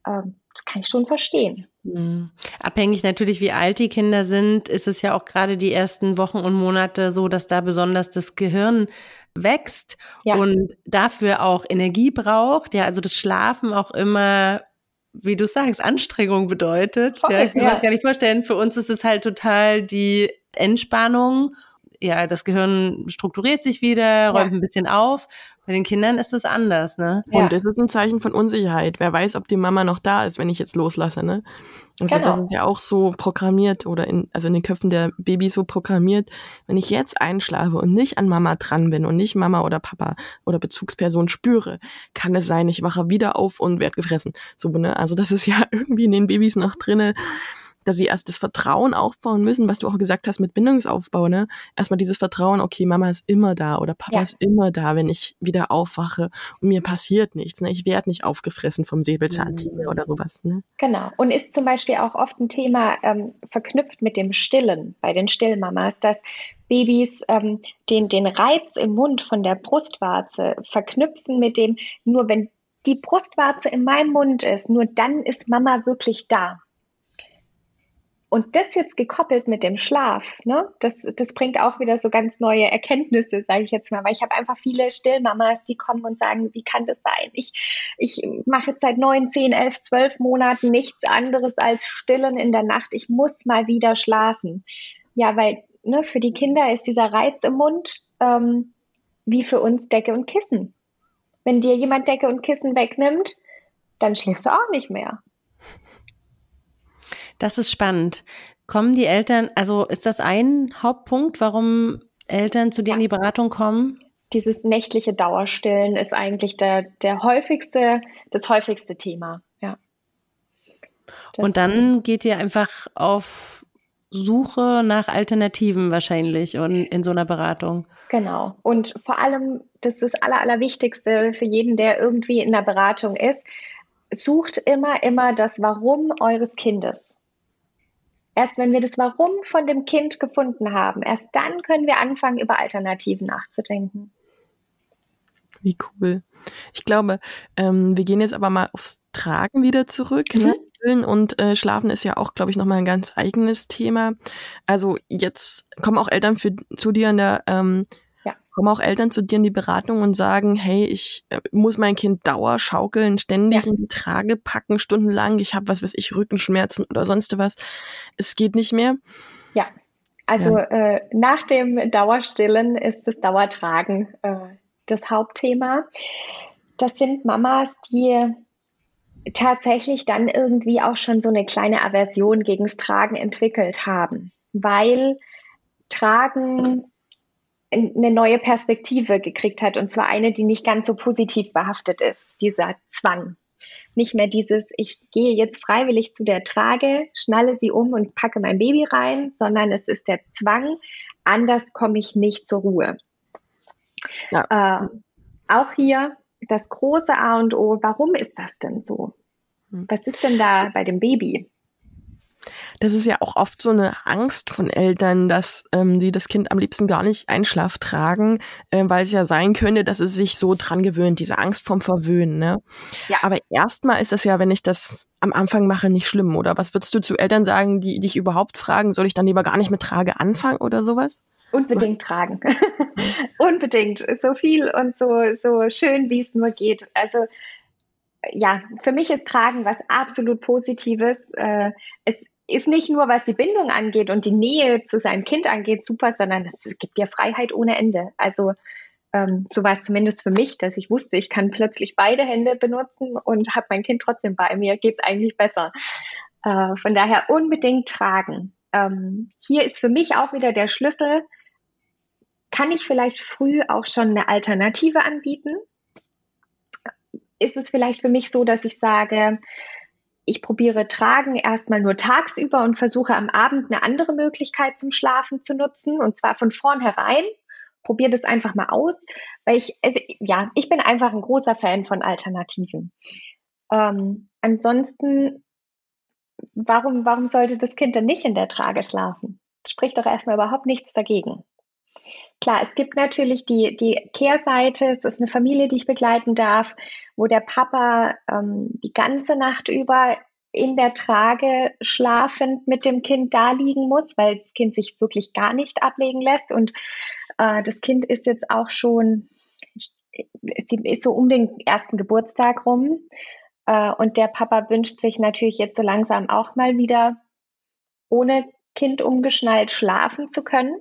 ähm, das kann ich schon verstehen. Hm. Abhängig natürlich, wie alt die Kinder sind, ist es ja auch gerade die ersten Wochen und Monate so, dass da besonders das Gehirn wächst ja. und dafür auch Energie braucht. Ja, also das Schlafen auch immer wie du sagst, Anstrengung bedeutet. Voll, ja, kann ja. man gar nicht vorstellen. Für uns ist es halt total die Entspannung. Ja, das Gehirn strukturiert sich wieder, räumt ja. ein bisschen auf. Bei den Kindern ist das anders, ne? Und es ist ein Zeichen von Unsicherheit. Wer weiß, ob die Mama noch da ist, wenn ich jetzt loslasse, ne? Also genau. das ist ja auch so programmiert oder in, also in den Köpfen der Babys so programmiert, wenn ich jetzt einschlafe und nicht an Mama dran bin und nicht Mama oder Papa oder Bezugsperson spüre, kann es sein, ich wache wieder auf und werde gefressen. So, ne? Also das ist ja irgendwie in den Babys noch drinne dass sie erst das Vertrauen aufbauen müssen, was du auch gesagt hast mit Bindungsaufbau, ne? Erstmal dieses Vertrauen, okay, Mama ist immer da oder Papa ja. ist immer da, wenn ich wieder aufwache und mir passiert nichts, ne? Ich werde nicht aufgefressen vom Säbelzahntiger mhm. oder sowas, ne? Genau. Und ist zum Beispiel auch oft ein Thema ähm, verknüpft mit dem Stillen bei den Stillmamas, dass Babys ähm, den, den Reiz im Mund von der Brustwarze verknüpfen mit dem, nur wenn die Brustwarze in meinem Mund ist, nur dann ist Mama wirklich da. Und das jetzt gekoppelt mit dem Schlaf, ne, das, das bringt auch wieder so ganz neue Erkenntnisse, sage ich jetzt mal. Weil ich habe einfach viele Stillmamas, die kommen und sagen, wie kann das sein? Ich, ich mache jetzt seit neun, zehn, elf, zwölf Monaten nichts anderes als Stillen in der Nacht. Ich muss mal wieder schlafen. Ja, weil ne, für die Kinder ist dieser Reiz im Mund ähm, wie für uns Decke und Kissen. Wenn dir jemand Decke und Kissen wegnimmt, dann schläfst du auch nicht mehr. Das ist spannend. Kommen die Eltern, also ist das ein Hauptpunkt, warum Eltern zu dir in die Beratung kommen? Dieses nächtliche Dauerstillen ist eigentlich der, der häufigste, das häufigste Thema, ja. Das Und dann geht ihr einfach auf Suche nach Alternativen wahrscheinlich und in so einer Beratung. Genau. Und vor allem, das ist das Aller, Allerwichtigste für jeden, der irgendwie in der Beratung ist, sucht immer, immer das Warum eures Kindes. Erst wenn wir das Warum von dem Kind gefunden haben, erst dann können wir anfangen, über Alternativen nachzudenken. Wie cool. Ich glaube, ähm, wir gehen jetzt aber mal aufs Tragen wieder zurück. Ne? Mhm. Ne? Und äh, Schlafen ist ja auch, glaube ich, nochmal ein ganz eigenes Thema. Also jetzt kommen auch Eltern für, zu dir in der ähm, kommen auch Eltern zu dir in die Beratung und sagen, hey, ich äh, muss mein Kind dauer schaukeln, ständig ja. in die Trage packen, stundenlang, ich habe was weiß ich, Rückenschmerzen oder sonst was. Es geht nicht mehr. Ja, also ja. Äh, nach dem Dauerstillen ist das Dauertragen äh, das Hauptthema. Das sind Mamas, die tatsächlich dann irgendwie auch schon so eine kleine Aversion gegen das Tragen entwickelt haben, weil Tragen eine neue Perspektive gekriegt hat und zwar eine, die nicht ganz so positiv behaftet ist, dieser Zwang. Nicht mehr dieses, ich gehe jetzt freiwillig zu der Trage, schnalle sie um und packe mein Baby rein, sondern es ist der Zwang, anders komme ich nicht zur Ruhe. Ja. Äh, auch hier das große A und O, warum ist das denn so? Hm. Was ist denn da bei dem Baby? Das ist ja auch oft so eine Angst von Eltern, dass ähm, sie das Kind am liebsten gar nicht Einschlaf tragen, äh, weil es ja sein könnte, dass es sich so dran gewöhnt, diese Angst vom Verwöhnen. Ne? Ja. Aber erstmal ist das ja, wenn ich das am Anfang mache, nicht schlimm, oder? Was würdest du zu Eltern sagen, die dich überhaupt fragen, soll ich dann lieber gar nicht mit Trage anfangen oder sowas? Unbedingt Was? tragen. Unbedingt. So viel und so, so schön, wie es nur geht. Also ja, für mich ist Tragen was absolut Positives. Äh, es ist nicht nur, was die Bindung angeht und die Nähe zu seinem Kind angeht, super, sondern es gibt dir Freiheit ohne Ende. Also ähm, so war es zumindest für mich, dass ich wusste, ich kann plötzlich beide Hände benutzen und habe mein Kind trotzdem bei mir, geht es eigentlich besser. Äh, von daher unbedingt tragen. Ähm, hier ist für mich auch wieder der Schlüssel, kann ich vielleicht früh auch schon eine Alternative anbieten? Ist es vielleicht für mich so, dass ich sage, ich probiere Tragen erstmal nur tagsüber und versuche am Abend eine andere Möglichkeit zum Schlafen zu nutzen und zwar von vornherein. Probiere das einfach mal aus, weil ich, also, ja, ich bin einfach ein großer Fan von Alternativen. Ähm, ansonsten, warum, warum sollte das Kind denn nicht in der Trage schlafen? spricht doch erstmal überhaupt nichts dagegen. Klar, es gibt natürlich die, die Kehrseite. Es ist eine Familie, die ich begleiten darf, wo der Papa ähm, die ganze Nacht über in der Trage schlafend mit dem Kind da liegen muss, weil das Kind sich wirklich gar nicht ablegen lässt. Und äh, das Kind ist jetzt auch schon, sie ist so um den ersten Geburtstag rum. Äh, und der Papa wünscht sich natürlich jetzt so langsam auch mal wieder ohne Kind umgeschnallt schlafen zu können.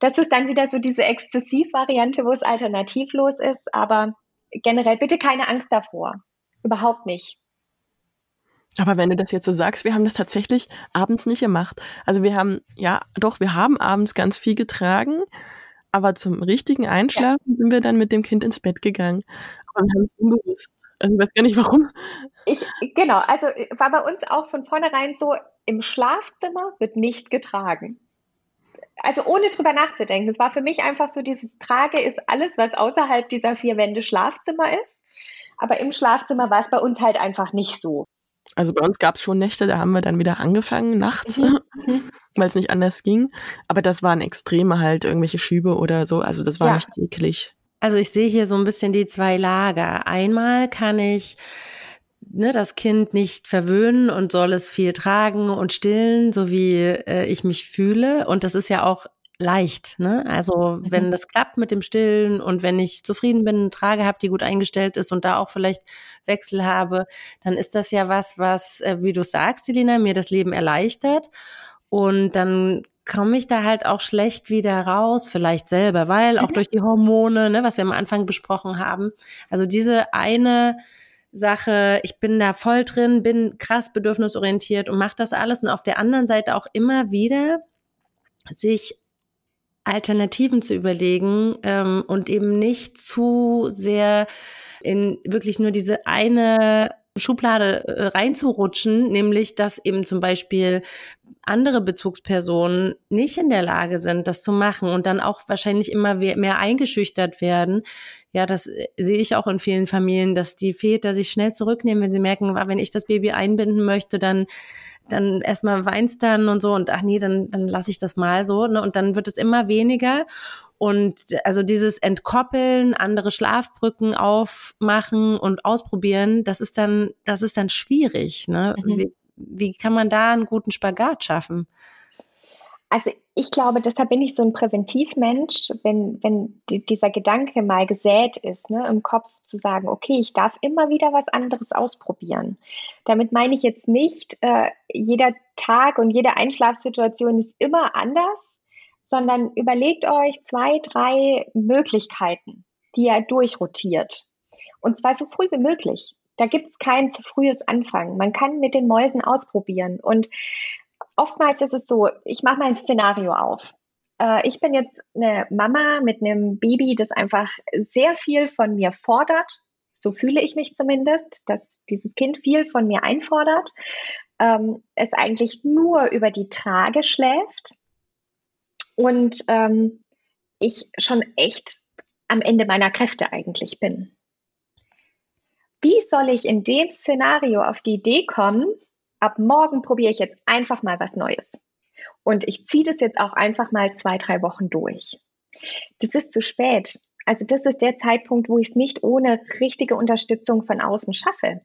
Das ist dann wieder so diese Exzessivvariante, wo es alternativlos ist. Aber generell bitte keine Angst davor. Überhaupt nicht. Aber wenn du das jetzt so sagst, wir haben das tatsächlich abends nicht gemacht. Also wir haben, ja, doch, wir haben abends ganz viel getragen, aber zum richtigen Einschlafen ja. sind wir dann mit dem Kind ins Bett gegangen. Wir haben es unbewusst. Also ich weiß gar nicht warum. Ich, genau, also war bei uns auch von vornherein so, im Schlafzimmer wird nicht getragen. Also ohne drüber nachzudenken. Es war für mich einfach so, dieses Trage ist alles, was außerhalb dieser vier Wände Schlafzimmer ist. Aber im Schlafzimmer war es bei uns halt einfach nicht so. Also bei uns gab es schon Nächte, da haben wir dann wieder angefangen nachts, mhm. mhm. weil es nicht anders ging. Aber das waren extreme halt, irgendwelche Schübe oder so. Also das war ja. nicht eklig. Also ich sehe hier so ein bisschen die zwei Lager. Einmal kann ich ne, das Kind nicht verwöhnen und soll es viel tragen und stillen, so wie äh, ich mich fühle. Und das ist ja auch leicht. Ne? Also mhm. wenn das klappt mit dem Stillen und wenn ich zufrieden bin, eine Trage habe, die gut eingestellt ist und da auch vielleicht Wechsel habe, dann ist das ja was, was, äh, wie du sagst, Selina, mir das Leben erleichtert. Und dann komme ich da halt auch schlecht wieder raus, vielleicht selber, weil auch mhm. durch die Hormone, ne, was wir am Anfang besprochen haben. Also diese eine Sache, ich bin da voll drin, bin krass bedürfnisorientiert und mache das alles. Und auf der anderen Seite auch immer wieder sich Alternativen zu überlegen ähm, und eben nicht zu sehr in wirklich nur diese eine Schublade äh, reinzurutschen, nämlich dass eben zum Beispiel andere Bezugspersonen nicht in der Lage sind, das zu machen und dann auch wahrscheinlich immer mehr eingeschüchtert werden. Ja, das äh, sehe ich auch in vielen Familien, dass die Väter sich schnell zurücknehmen, wenn sie merken, wenn ich das Baby einbinden möchte, dann dann erstmal weinst dann und so und ach nee, dann, dann lasse ich das mal so. Ne? Und dann wird es immer weniger. Und also dieses Entkoppeln, andere Schlafbrücken aufmachen und ausprobieren, das ist dann, das ist dann schwierig. Ne? Mhm. Wie, kann man da einen guten Spagat schaffen? Also ich glaube, deshalb bin ich so ein Präventivmensch, wenn, wenn die, dieser Gedanke mal gesät ist, ne, im Kopf zu sagen, okay, ich darf immer wieder was anderes ausprobieren. Damit meine ich jetzt nicht, äh, jeder Tag und jede Einschlafsituation ist immer anders, sondern überlegt euch zwei, drei Möglichkeiten, die ihr durchrotiert. Und zwar so früh wie möglich. Da gibt es kein zu frühes Anfangen. Man kann mit den Mäusen ausprobieren. Und oftmals ist es so, ich mache mal ein Szenario auf. Äh, ich bin jetzt eine Mama mit einem Baby, das einfach sehr viel von mir fordert. So fühle ich mich zumindest, dass dieses Kind viel von mir einfordert. Ähm, es eigentlich nur über die Trage schläft und ähm, ich schon echt am Ende meiner Kräfte eigentlich bin. Wie soll ich in dem Szenario auf die Idee kommen, ab morgen probiere ich jetzt einfach mal was Neues. Und ich ziehe das jetzt auch einfach mal zwei, drei Wochen durch. Das ist zu spät. Also das ist der Zeitpunkt, wo ich es nicht ohne richtige Unterstützung von außen schaffe.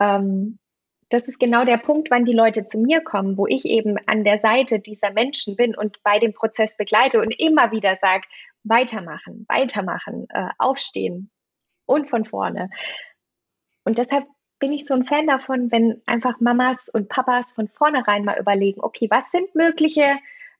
Ähm, das ist genau der Punkt, wann die Leute zu mir kommen, wo ich eben an der Seite dieser Menschen bin und bei dem Prozess begleite und immer wieder sage, weitermachen, weitermachen, äh, aufstehen und von vorne. Und deshalb bin ich so ein Fan davon, wenn einfach Mamas und Papas von vornherein mal überlegen, okay, was sind mögliche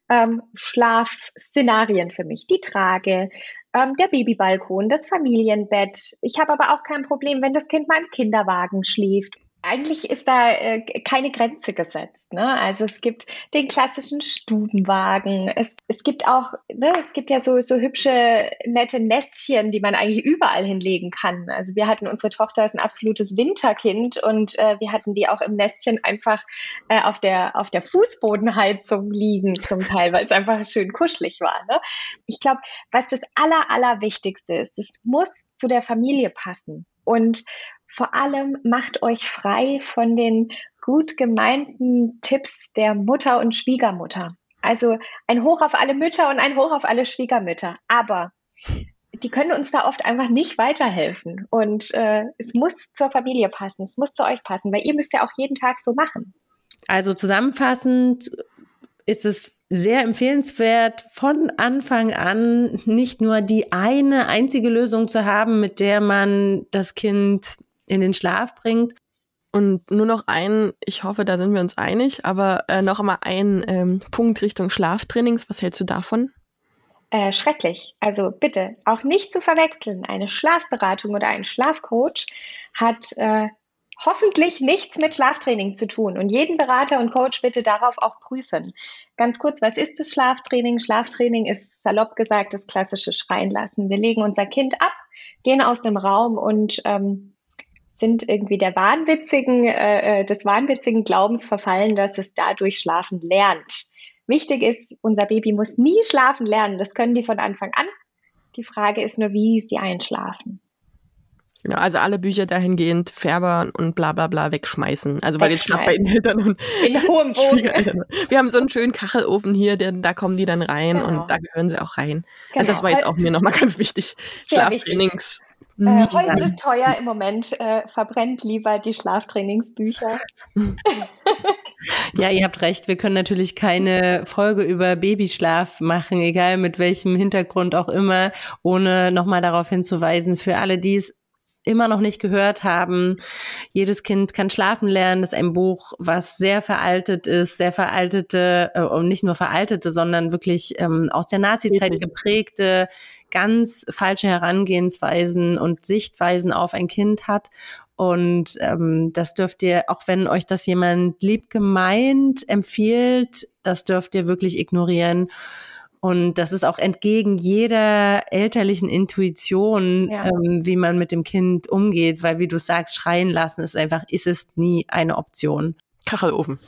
ähm, Schlafszenarien für mich? Die Trage, ähm, der Babybalkon, das Familienbett. Ich habe aber auch kein Problem, wenn das Kind mal im Kinderwagen schläft eigentlich ist da äh, keine Grenze gesetzt. Ne? Also es gibt den klassischen Stubenwagen. Es, es gibt auch, ne, es gibt ja so, so hübsche, nette Nestchen, die man eigentlich überall hinlegen kann. Also wir hatten unsere Tochter ist ein absolutes Winterkind und äh, wir hatten die auch im Nestchen einfach äh, auf der auf der Fußbodenheizung liegen zum Teil, weil es einfach schön kuschelig war. Ne? Ich glaube, was das aller allerwichtigste ist, es muss zu der Familie passen. Und vor allem macht euch frei von den gut gemeinten Tipps der Mutter und Schwiegermutter. Also ein Hoch auf alle Mütter und ein Hoch auf alle Schwiegermütter. Aber die können uns da oft einfach nicht weiterhelfen. Und äh, es muss zur Familie passen, es muss zu euch passen, weil ihr müsst ja auch jeden Tag so machen. Also zusammenfassend ist es sehr empfehlenswert, von Anfang an nicht nur die eine einzige Lösung zu haben, mit der man das Kind in den Schlaf bringt. Und nur noch ein, ich hoffe, da sind wir uns einig, aber äh, noch einmal ein ähm, Punkt Richtung Schlaftrainings. Was hältst du davon? Äh, schrecklich. Also bitte auch nicht zu verwechseln. Eine Schlafberatung oder ein Schlafcoach hat äh, hoffentlich nichts mit Schlaftraining zu tun. Und jeden Berater und Coach bitte darauf auch prüfen. Ganz kurz, was ist das Schlaftraining? Schlaftraining ist salopp gesagt das klassische Schreien lassen. Wir legen unser Kind ab, gehen aus dem Raum und ähm, sind irgendwie der wahnwitzigen, äh, äh des wahnwitzigen Glaubens verfallen, dass es dadurch schlafen lernt. Wichtig ist, unser Baby muss nie schlafen lernen. Das können die von Anfang an. Die Frage ist nur, wie sie einschlafen. Genau, also alle Bücher dahingehend Färber und bla bla bla wegschmeißen. Also weil jetzt gerade bei den Eltern und in hohem Bogen. Wir haben so einen schönen Kachelofen hier, der, da kommen die dann rein genau. und da gehören sie auch rein. Genau. Also das war jetzt auch mir nochmal ganz wichtig. Schlaftrainings. Äh, Holz ist teuer im Moment, äh, verbrennt lieber die Schlaftrainingsbücher. ja, ihr habt recht, wir können natürlich keine Folge über Babyschlaf machen, egal mit welchem Hintergrund auch immer, ohne nochmal darauf hinzuweisen, für alle, die es immer noch nicht gehört haben. Jedes Kind kann schlafen lernen. Das ist ein Buch, was sehr veraltet ist, sehr veraltete äh, und nicht nur veraltete, sondern wirklich ähm, aus der Nazi-Zeit geprägte, ganz falsche Herangehensweisen und Sichtweisen auf ein Kind hat. Und ähm, das dürft ihr, auch wenn euch das jemand lieb gemeint empfiehlt, das dürft ihr wirklich ignorieren. Und das ist auch entgegen jeder elterlichen Intuition, ja. ähm, wie man mit dem Kind umgeht, weil wie du sagst, schreien lassen ist einfach, ist es nie eine Option. Kachelofen.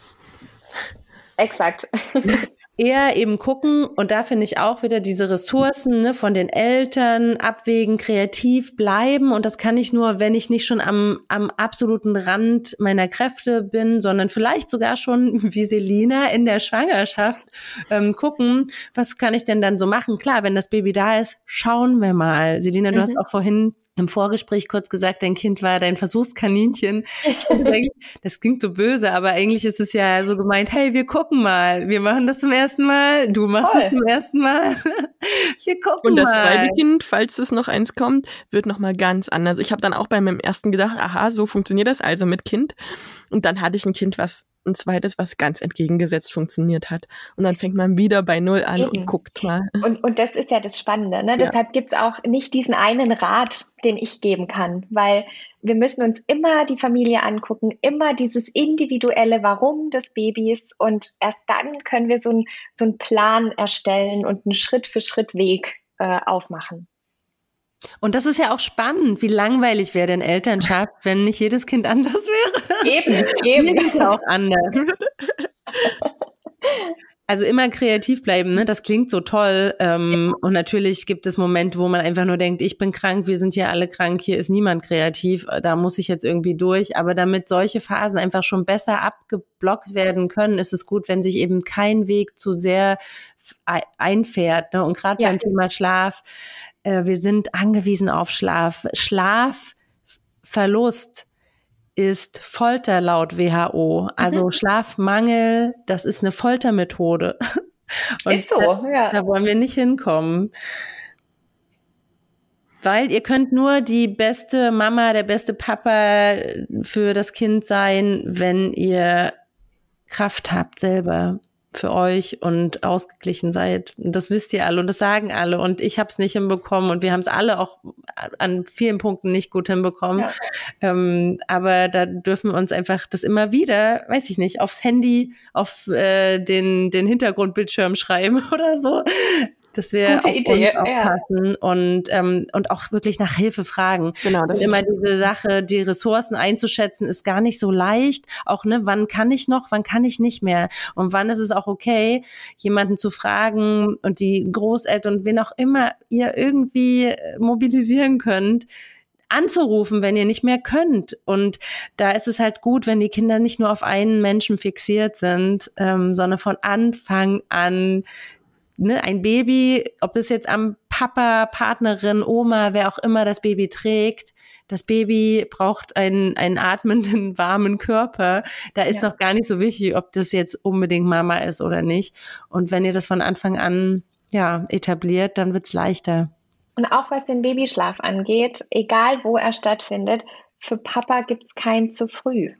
Exakt. eher eben gucken und da finde ich auch wieder diese Ressourcen ne, von den Eltern abwägen, kreativ bleiben und das kann ich nur, wenn ich nicht schon am, am absoluten Rand meiner Kräfte bin, sondern vielleicht sogar schon wie Selina in der Schwangerschaft ähm, gucken, was kann ich denn dann so machen? Klar, wenn das Baby da ist, schauen wir mal. Selina, du mhm. hast auch vorhin im Vorgespräch kurz gesagt, dein Kind war dein Versuchskaninchen. das klingt so böse, aber eigentlich ist es ja so gemeint, hey, wir gucken mal. Wir machen das zum ersten Mal. Du machst Voll. das zum ersten Mal. wir gucken mal. Und das mal. zweite Kind, falls es noch eins kommt, wird nochmal ganz anders. Ich habe dann auch bei meinem ersten gedacht, aha, so funktioniert das also mit Kind. Und dann hatte ich ein Kind, was ein zweites, was ganz entgegengesetzt funktioniert hat. Und dann fängt man wieder bei Null an Eben. und guckt mal. Und, und das ist ja das Spannende. Ne? Ja. Deshalb gibt es auch nicht diesen einen Rat, den ich geben kann, weil wir müssen uns immer die Familie angucken, immer dieses individuelle Warum des Babys und erst dann können wir so, ein, so einen Plan erstellen und einen Schritt-für-Schritt-Weg äh, aufmachen. Und das ist ja auch spannend. Wie langweilig wäre denn Elternschaft, wenn nicht jedes Kind anders wäre? Eben, eben. ist auch anders. Also immer kreativ bleiben, ne? Das klingt so toll. Ähm, ja. Und natürlich gibt es Momente, wo man einfach nur denkt, ich bin krank, wir sind hier alle krank, hier ist niemand kreativ, da muss ich jetzt irgendwie durch. Aber damit solche Phasen einfach schon besser abgeblockt werden können, ist es gut, wenn sich eben kein Weg zu sehr einfährt. Ne? Und gerade ja. beim Thema Schlaf, äh, wir sind angewiesen auf Schlaf. Schlafverlust ist Folter laut WHO. Also mhm. Schlafmangel, das ist eine Foltermethode. Und ist so, da, ja. Da wollen wir nicht hinkommen. Weil ihr könnt nur die beste Mama, der beste Papa für das Kind sein, wenn ihr Kraft habt selber für euch und ausgeglichen seid. Das wisst ihr alle und das sagen alle und ich habe es nicht hinbekommen und wir haben es alle auch an vielen Punkten nicht gut hinbekommen. Ja. Ähm, aber da dürfen wir uns einfach das immer wieder, weiß ich nicht, aufs Handy, auf äh, den, den Hintergrundbildschirm schreiben oder so, dass wir Gute Idee, aufpassen ja. und, ähm, und auch wirklich nach Hilfe fragen. Genau, das ist immer diese Sache, die Ressourcen einzuschätzen, ist gar nicht so leicht. Auch, ne, wann kann ich noch, wann kann ich nicht mehr? Und wann ist es auch okay, jemanden zu fragen und die Großeltern und wen auch immer ihr irgendwie mobilisieren könnt, anzurufen, wenn ihr nicht mehr könnt. Und da ist es halt gut, wenn die Kinder nicht nur auf einen Menschen fixiert sind, ähm, sondern von Anfang an ne, ein Baby, ob es jetzt am Papa, Partnerin, Oma, wer auch immer das Baby trägt, das Baby braucht einen, einen atmenden, warmen Körper. Da ist ja. noch gar nicht so wichtig, ob das jetzt unbedingt Mama ist oder nicht. Und wenn ihr das von Anfang an ja, etabliert, dann wird's leichter. Und auch was den Babyschlaf angeht, egal wo er stattfindet, für Papa gibt's kein zu früh.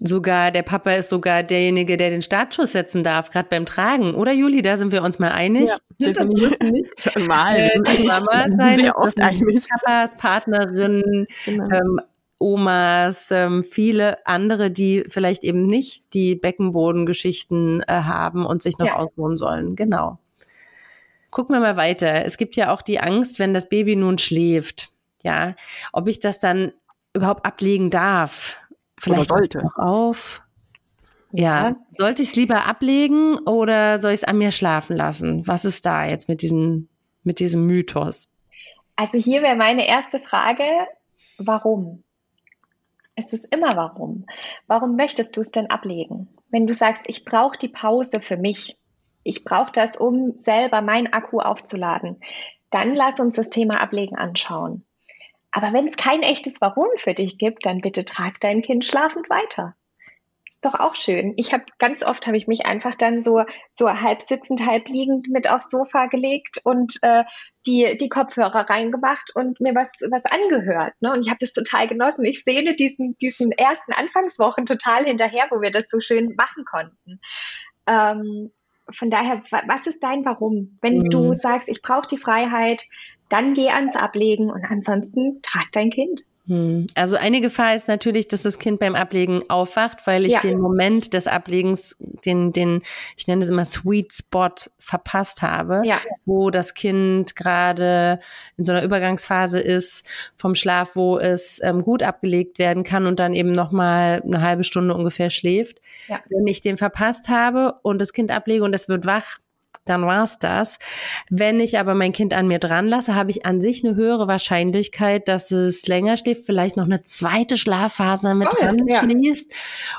Sogar der Papa ist sogar derjenige, der den Startschuss setzen darf, gerade beim Tragen. Oder Juli, da sind wir uns mal einig. Ja, das nicht mal. Äh, die Mama sein. Sehr oft einig. Papas, Partnerinnen, genau. ähm, Omas, ähm, viele andere, die vielleicht eben nicht die Beckenbodengeschichten äh, haben und sich noch ja. ausruhen sollen. Genau. Gucken wir mal weiter. Es gibt ja auch die Angst, wenn das Baby nun schläft. Ja, ob ich das dann überhaupt ablegen darf Vielleicht oder sollte. Noch auf. Ja. ja. Sollte ich es lieber ablegen oder soll ich es an mir schlafen lassen? Was ist da jetzt mit diesem, mit diesem Mythos? Also hier wäre meine erste Frage, warum? Es ist immer warum. Warum möchtest du es denn ablegen? Wenn du sagst, ich brauche die Pause für mich, ich brauche das, um selber meinen Akku aufzuladen, dann lass uns das Thema Ablegen anschauen. Aber wenn es kein echtes Warum für dich gibt, dann bitte trag dein Kind schlafend weiter. Ist doch auch schön. Ich habe ganz oft habe ich mich einfach dann so so halb sitzend, halb liegend mit aufs Sofa gelegt und äh, die die Kopfhörer reingemacht und mir was was angehört. Ne? Und ich habe das total genossen. Ich sehne diesen diesen ersten Anfangswochen total hinterher, wo wir das so schön machen konnten. Ähm, von daher, was ist dein Warum? Wenn mhm. du sagst, ich brauche die Freiheit, dann geh ans Ablegen und ansonsten trag dein Kind. Hm. Also eine Gefahr ist natürlich, dass das Kind beim Ablegen aufwacht, weil ich ja. den Moment des Ablegens, den, den, ich nenne es immer Sweet Spot verpasst habe, ja. wo das Kind gerade in so einer Übergangsphase ist vom Schlaf, wo es ähm, gut abgelegt werden kann und dann eben nochmal eine halbe Stunde ungefähr schläft. Ja. Wenn ich den verpasst habe und das Kind ablege und es wird wach, dann war's das. Wenn ich aber mein Kind an mir dran lasse, habe ich an sich eine höhere Wahrscheinlichkeit, dass es länger schläft, vielleicht noch eine zweite Schlafphase mit oh, dran ja. schließt.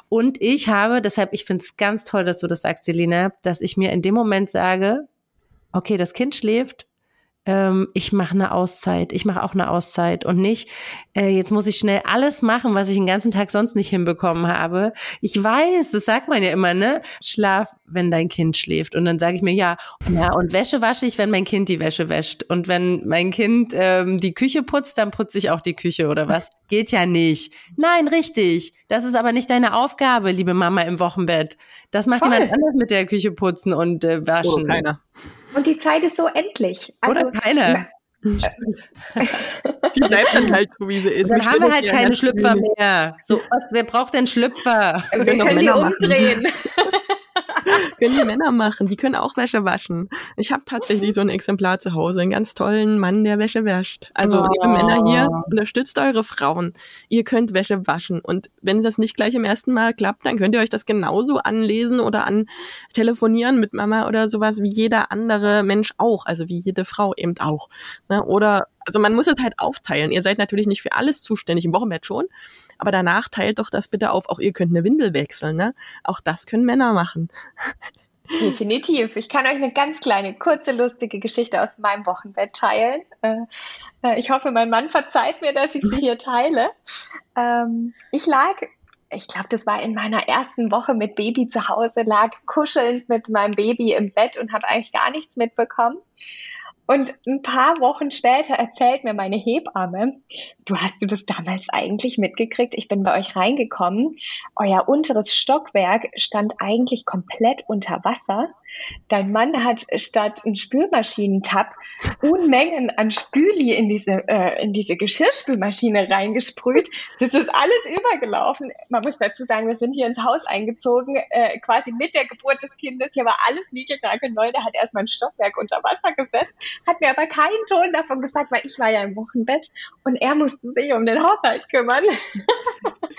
Und ich habe, deshalb, ich finde es ganz toll, dass du das sagst, Selina, dass ich mir in dem Moment sage, okay, das Kind schläft, ähm, ich mache eine Auszeit, ich mache auch eine Auszeit und nicht, äh, jetzt muss ich schnell alles machen, was ich den ganzen Tag sonst nicht hinbekommen habe. Ich weiß, das sagt man ja immer, ne? Schlaf, wenn dein Kind schläft. Und dann sage ich mir, ja, ja, und Wäsche wasche ich, wenn mein Kind die Wäsche wäscht. Und wenn mein Kind ähm, die Küche putzt, dann putze ich auch die Küche oder was? Geht ja nicht. Nein, richtig. Das ist aber nicht deine Aufgabe, liebe Mama im Wochenbett. Das macht Voll. jemand anders mit der Küche putzen und äh, waschen. Oder keiner. Und die Zeit ist so endlich. Also, Oder keine. die bleibt dann halt so, wie sie ist. dann haben wir halt keine Schlüpfer mehr. So, was, wer braucht denn Schlüpfer? Wir, wir können die umdrehen. Können die Männer machen. Die können auch Wäsche waschen. Ich habe tatsächlich so ein Exemplar zu Hause, einen ganz tollen Mann, der Wäsche wäscht. Also, oh. liebe Männer hier, unterstützt eure Frauen. Ihr könnt Wäsche waschen. Und wenn das nicht gleich im ersten Mal klappt, dann könnt ihr euch das genauso anlesen oder an telefonieren mit Mama oder sowas wie jeder andere Mensch auch. Also wie jede Frau eben auch. Ne? Oder also man muss es halt aufteilen. Ihr seid natürlich nicht für alles zuständig, im Wochenbett schon, aber danach teilt doch das bitte auf. Auch ihr könnt eine Windel wechseln, ne? Auch das können Männer machen. Definitiv. Ich kann euch eine ganz kleine, kurze, lustige Geschichte aus meinem Wochenbett teilen. Äh, äh, ich hoffe, mein Mann verzeiht mir, dass ich sie hier teile. Ähm, ich lag, ich glaube, das war in meiner ersten Woche mit Baby zu Hause, lag kuschelnd mit meinem Baby im Bett und habe eigentlich gar nichts mitbekommen. Und ein paar Wochen später erzählt mir meine Hebamme, du hast du das damals eigentlich mitgekriegt? Ich bin bei euch reingekommen. Euer unteres Stockwerk stand eigentlich komplett unter Wasser. Dein Mann hat statt einen Spülmaschinentab Unmengen an Spüli in diese, äh, in diese Geschirrspülmaschine reingesprüht. Das ist alles übergelaufen. Man muss dazu sagen, wir sind hier ins Haus eingezogen, äh, quasi mit der Geburt des Kindes. Hier war alles niegelnagelneu. Der hat erstmal ein Stockwerk unter Wasser gesetzt hat mir aber keinen Ton davon gesagt, weil ich war ja im Wochenbett und er musste sich um den Haushalt kümmern.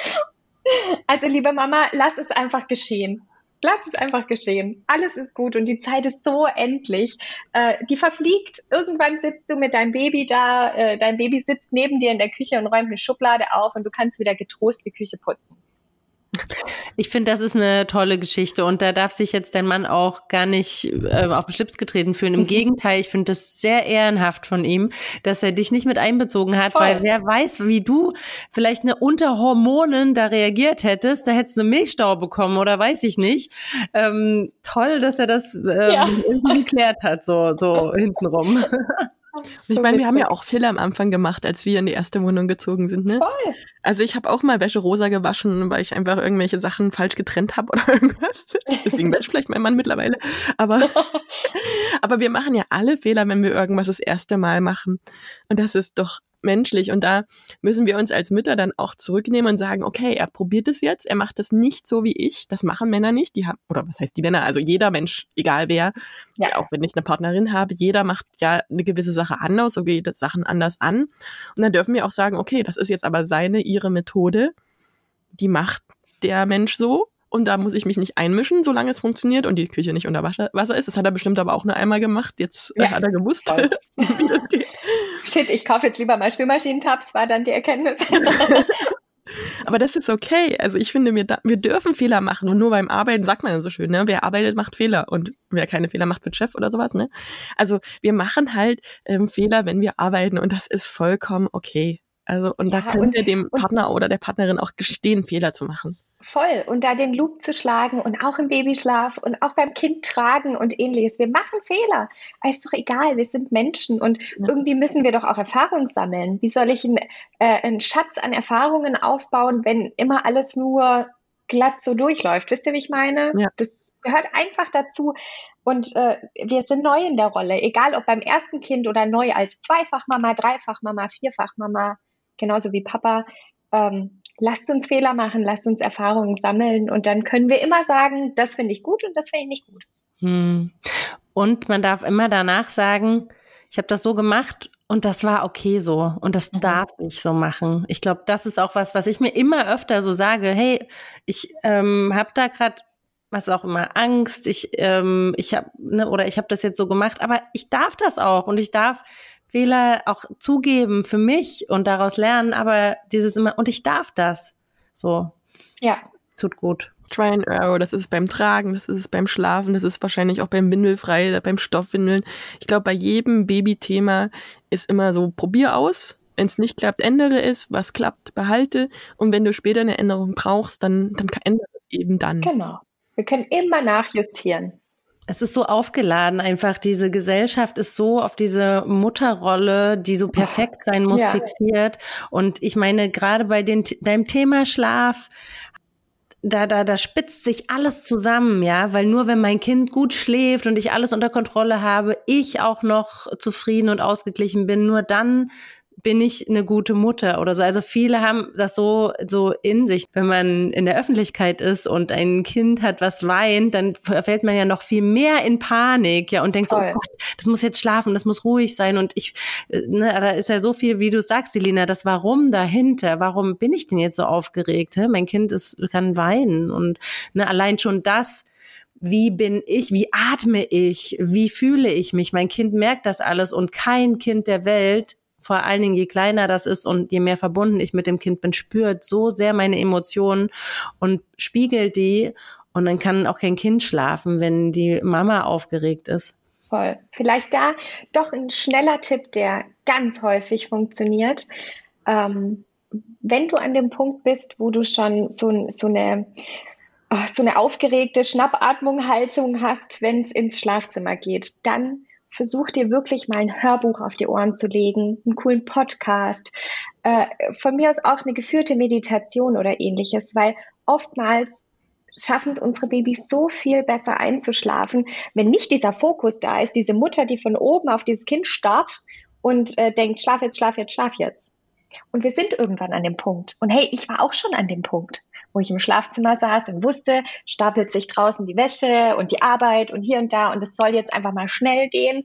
also liebe Mama, lass es einfach geschehen. Lass es einfach geschehen. Alles ist gut und die Zeit ist so endlich. Äh, die verfliegt. Irgendwann sitzt du mit deinem Baby da, äh, dein Baby sitzt neben dir in der Küche und räumt eine Schublade auf und du kannst wieder getrost die Küche putzen. Ich finde, das ist eine tolle Geschichte und da darf sich jetzt dein Mann auch gar nicht äh, auf den Schlips getreten fühlen. Im Gegenteil, ich finde das sehr ehrenhaft von ihm, dass er dich nicht mit einbezogen hat, Voll. weil wer weiß, wie du vielleicht eine unter Hormonen da reagiert hättest, da hättest du eine Milchstau bekommen oder weiß ich nicht. Ähm, toll, dass er das ähm, ja. irgendwie geklärt hat, so, so hintenrum. Und ich meine, wir haben ja auch Fehler am Anfang gemacht, als wir in die erste Wohnung gezogen sind, ne? Voll. Also ich habe auch mal Wäsche rosa gewaschen, weil ich einfach irgendwelche Sachen falsch getrennt habe oder irgendwas. Deswegen wäscht vielleicht mein Mann mittlerweile. Aber, aber wir machen ja alle Fehler, wenn wir irgendwas das erste Mal machen. Und das ist doch menschlich. Und da müssen wir uns als Mütter dann auch zurücknehmen und sagen, okay, er probiert es jetzt, er macht das nicht so wie ich. Das machen Männer nicht. Die haben, oder was heißt die Männer? Also jeder Mensch, egal wer, ja. auch wenn ich eine Partnerin habe, jeder macht ja eine gewisse Sache anders, so geht Sachen anders an. Und dann dürfen wir auch sagen, okay, das ist jetzt aber seine, ihre Methode. Die macht der Mensch so und da muss ich mich nicht einmischen, solange es funktioniert und die Küche nicht unter Wasser ist. Das hat er bestimmt aber auch nur einmal gemacht. Jetzt ja, hat er gewusst, wie das geht. Shit, ich kaufe jetzt lieber mal Spülmaschinentabs, war dann die Erkenntnis. aber das ist okay. Also ich finde, wir, wir dürfen Fehler machen und nur beim Arbeiten sagt man ja so schön, ne? Wer arbeitet, macht Fehler und wer keine Fehler macht, wird Chef oder sowas, ne? Also wir machen halt ähm, Fehler, wenn wir arbeiten und das ist vollkommen okay. Also und ja, da können und, wir dem Partner oder der Partnerin auch gestehen, Fehler zu machen. Voll. Und da den Loop zu schlagen und auch im Babyschlaf und auch beim Kind tragen und ähnliches. Wir machen Fehler. Aber ist doch egal, wir sind Menschen und ja. irgendwie müssen wir doch auch Erfahrung sammeln. Wie soll ich einen, äh, einen Schatz an Erfahrungen aufbauen, wenn immer alles nur glatt so durchläuft? Wisst ihr, wie ich meine? Ja. Das gehört einfach dazu. Und äh, wir sind neu in der Rolle, egal ob beim ersten Kind oder neu als Zweifachmama, Dreifachmama, Vierfachmama, genauso wie Papa. Ähm, lasst uns Fehler machen, lasst uns Erfahrungen sammeln und dann können wir immer sagen, das finde ich gut und das finde ich nicht gut. Hm. Und man darf immer danach sagen, ich habe das so gemacht und das war okay so und das mhm. darf ich so machen. Ich glaube, das ist auch was, was ich mir immer öfter so sage. Hey, ich ähm, habe da gerade was auch immer Angst. Ich ähm, ich habe ne, oder ich habe das jetzt so gemacht, aber ich darf das auch und ich darf Fehler auch zugeben für mich und daraus lernen, aber dieses immer, und ich darf das. So. Ja. Tut gut. Try and error, das ist beim Tragen, das ist beim Schlafen, das ist wahrscheinlich auch beim Windelfrei, beim Stoffwindeln. Ich glaube, bei jedem Babythema ist immer so, probier aus. Wenn es nicht klappt, ändere es. Was klappt, behalte. Und wenn du später eine Änderung brauchst, dann, dann ändere es eben dann. Genau. Wir können immer nachjustieren es ist so aufgeladen einfach. Diese Gesellschaft ist so auf diese Mutterrolle, die so perfekt sein muss, ja. fixiert. Und ich meine, gerade bei den, deinem Thema Schlaf, da, da, da spitzt sich alles zusammen, ja, weil nur wenn mein Kind gut schläft und ich alles unter Kontrolle habe, ich auch noch zufrieden und ausgeglichen bin, nur dann bin ich eine gute Mutter oder so. Also viele haben das so, so in sich. Wenn man in der Öffentlichkeit ist und ein Kind hat, was weint, dann fällt man ja noch viel mehr in Panik, ja, und denkt Voll. so, oh Gott, das muss jetzt schlafen, das muss ruhig sein. Und ich, äh, ne, da ist ja so viel, wie du sagst, Selina, das Warum dahinter. Warum bin ich denn jetzt so aufgeregt? Hä? Mein Kind ist, kann weinen. Und ne, allein schon das, wie bin ich, wie atme ich, wie fühle ich mich. Mein Kind merkt das alles und kein Kind der Welt vor allen Dingen je kleiner das ist und je mehr verbunden ich mit dem Kind bin, spürt so sehr meine Emotionen und spiegelt die und dann kann auch kein Kind schlafen, wenn die Mama aufgeregt ist. Voll. Vielleicht da doch ein schneller Tipp, der ganz häufig funktioniert. Ähm, wenn du an dem Punkt bist, wo du schon so, so eine oh, so eine aufgeregte Schnappatmung-Haltung hast, wenn es ins Schlafzimmer geht, dann versuch dir wirklich mal ein Hörbuch auf die Ohren zu legen, einen coolen Podcast, äh, von mir aus auch eine geführte Meditation oder ähnliches, weil oftmals schaffen es unsere Babys so viel besser einzuschlafen, wenn nicht dieser Fokus da ist, diese Mutter, die von oben auf dieses Kind starrt und äh, denkt, schlaf jetzt, schlaf jetzt, schlaf jetzt. Und wir sind irgendwann an dem Punkt. Und hey, ich war auch schon an dem Punkt wo ich im Schlafzimmer saß und wusste, stapelt sich draußen die Wäsche und die Arbeit und hier und da und es soll jetzt einfach mal schnell gehen.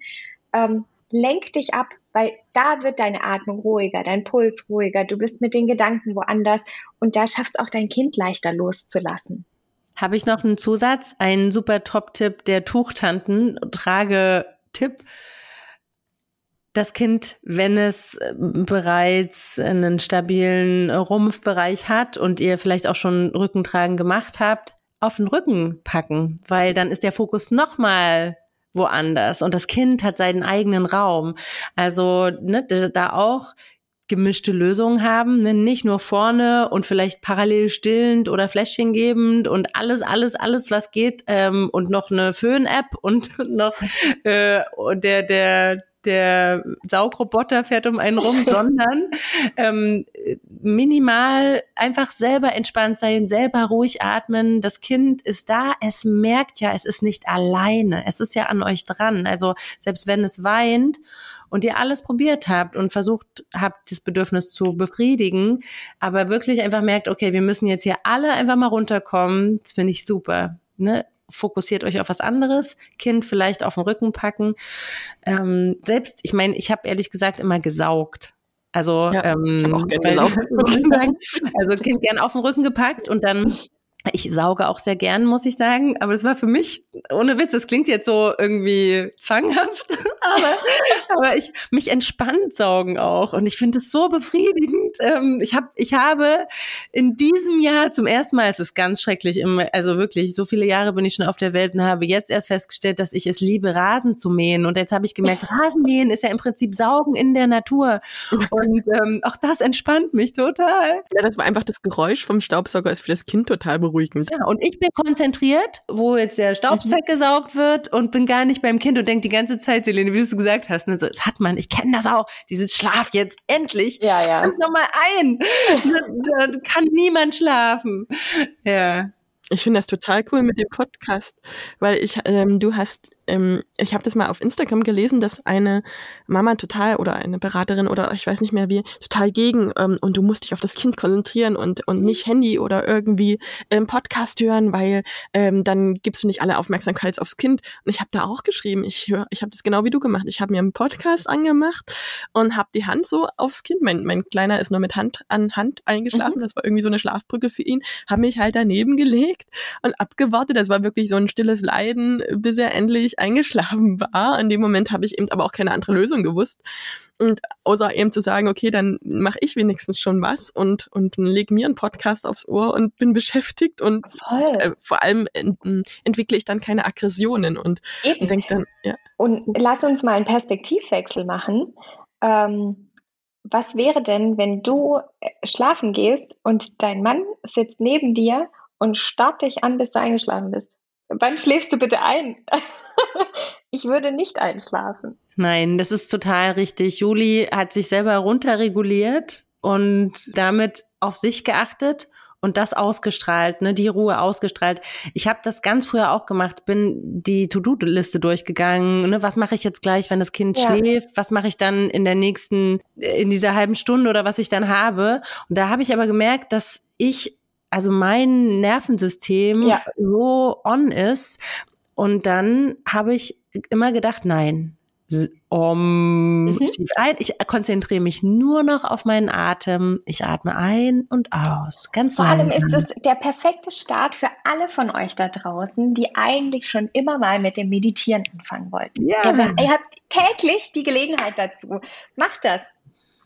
Ähm, lenk dich ab, weil da wird deine Atmung ruhiger, dein Puls ruhiger, du bist mit den Gedanken woanders und da schafft es auch dein Kind leichter loszulassen. habe ich noch einen Zusatz, einen super Top-Tipp der Tuchtanten, Trage-Tipp. Das Kind, wenn es äh, bereits einen stabilen Rumpfbereich hat und ihr vielleicht auch schon Rückentragen gemacht habt, auf den Rücken packen, weil dann ist der Fokus nochmal woanders und das Kind hat seinen eigenen Raum. Also ne, da auch gemischte Lösungen haben, ne? nicht nur vorne und vielleicht parallel stillend oder Fläschchen gebend und alles, alles, alles, was geht ähm, und noch eine Föhn-App und noch äh, der, der, der Saugroboter fährt um einen rum, sondern ähm, minimal einfach selber entspannt sein, selber ruhig atmen. Das Kind ist da, es merkt ja, es ist nicht alleine, es ist ja an euch dran. Also selbst wenn es weint und ihr alles probiert habt und versucht habt, das Bedürfnis zu befriedigen, aber wirklich einfach merkt, okay, wir müssen jetzt hier alle einfach mal runterkommen, das finde ich super. Ne? Fokussiert euch auf was anderes, Kind vielleicht auf den Rücken packen. Ähm, selbst, ich meine, ich habe ehrlich gesagt immer gesaugt. Also, ja, ähm, ich auch gerne gesaugt. also Kind gern auf den Rücken gepackt und dann ich sauge auch sehr gern, muss ich sagen, aber es war für mich, ohne Witz, das klingt jetzt so irgendwie zwanghaft, aber, aber ich, mich entspannt saugen auch und ich finde es so befriedigend. Ähm, ich, hab, ich habe in diesem Jahr zum ersten Mal, es ist ganz schrecklich, also wirklich, so viele Jahre bin ich schon auf der Welt und habe jetzt erst festgestellt, dass ich es liebe, Rasen zu mähen und jetzt habe ich gemerkt, Rasenmähen ist ja im Prinzip Saugen in der Natur und ähm, auch das entspannt mich total. Ja, das war einfach das Geräusch vom Staubsauger ist für das Kind total beruhigend beruhigend. Ja, und ich bin konzentriert, wo jetzt der Staub mhm. weggesaugt wird und bin gar nicht beim Kind und denke die ganze Zeit, Selene, wie du gesagt hast, ne, so, das hat man, ich kenne das auch, dieses Schlaf jetzt endlich. Ja, ja. Noch mal ein. da, da kann niemand schlafen. Ja. Ich finde das total cool mit dem Podcast, weil ich, ähm, du hast ähm, ich habe das mal auf Instagram gelesen, dass eine Mama total oder eine Beraterin oder ich weiß nicht mehr wie, total gegen ähm, und du musst dich auf das Kind konzentrieren und, und nicht Handy oder irgendwie ähm, Podcast hören, weil ähm, dann gibst du nicht alle Aufmerksamkeit aufs Kind. Und ich habe da auch geschrieben, ich höre, ich habe das genau wie du gemacht. Ich habe mir einen Podcast angemacht und habe die Hand so aufs Kind. Mein, mein Kleiner ist nur mit Hand an Hand eingeschlafen. Mhm. Das war irgendwie so eine Schlafbrücke für ihn. Habe mich halt daneben gelegt und abgewartet. Das war wirklich so ein stilles Leiden, bis er endlich eingeschlafen war. In dem Moment habe ich eben aber auch keine andere Lösung gewusst. Und außer eben zu sagen, okay, dann mache ich wenigstens schon was und, und leg mir einen Podcast aufs Ohr und bin beschäftigt und äh, vor allem ent entwickle ich dann keine Aggressionen und, und denke dann, ja. Und lass uns mal einen Perspektivwechsel machen. Ähm, was wäre denn, wenn du äh, schlafen gehst und dein Mann sitzt neben dir und starrt dich an, bis du eingeschlafen bist? Wann schläfst du bitte ein? ich würde nicht einschlafen. Nein, das ist total richtig. Juli hat sich selber runterreguliert und damit auf sich geachtet und das ausgestrahlt, ne, die Ruhe ausgestrahlt. Ich habe das ganz früher auch gemacht, bin die To-Do-Liste durchgegangen, ne, was mache ich jetzt gleich, wenn das Kind ja. schläft, was mache ich dann in der nächsten in dieser halben Stunde oder was ich dann habe und da habe ich aber gemerkt, dass ich also mein Nervensystem ja. so on ist. Und dann habe ich immer gedacht, nein, um, mhm. ein. Ich konzentriere mich nur noch auf meinen Atem. Ich atme ein und aus. Ganz Vor allem ist es der perfekte Start für alle von euch da draußen, die eigentlich schon immer mal mit dem Meditieren anfangen wollten. Ja. Ihr habt täglich die Gelegenheit dazu. Macht das.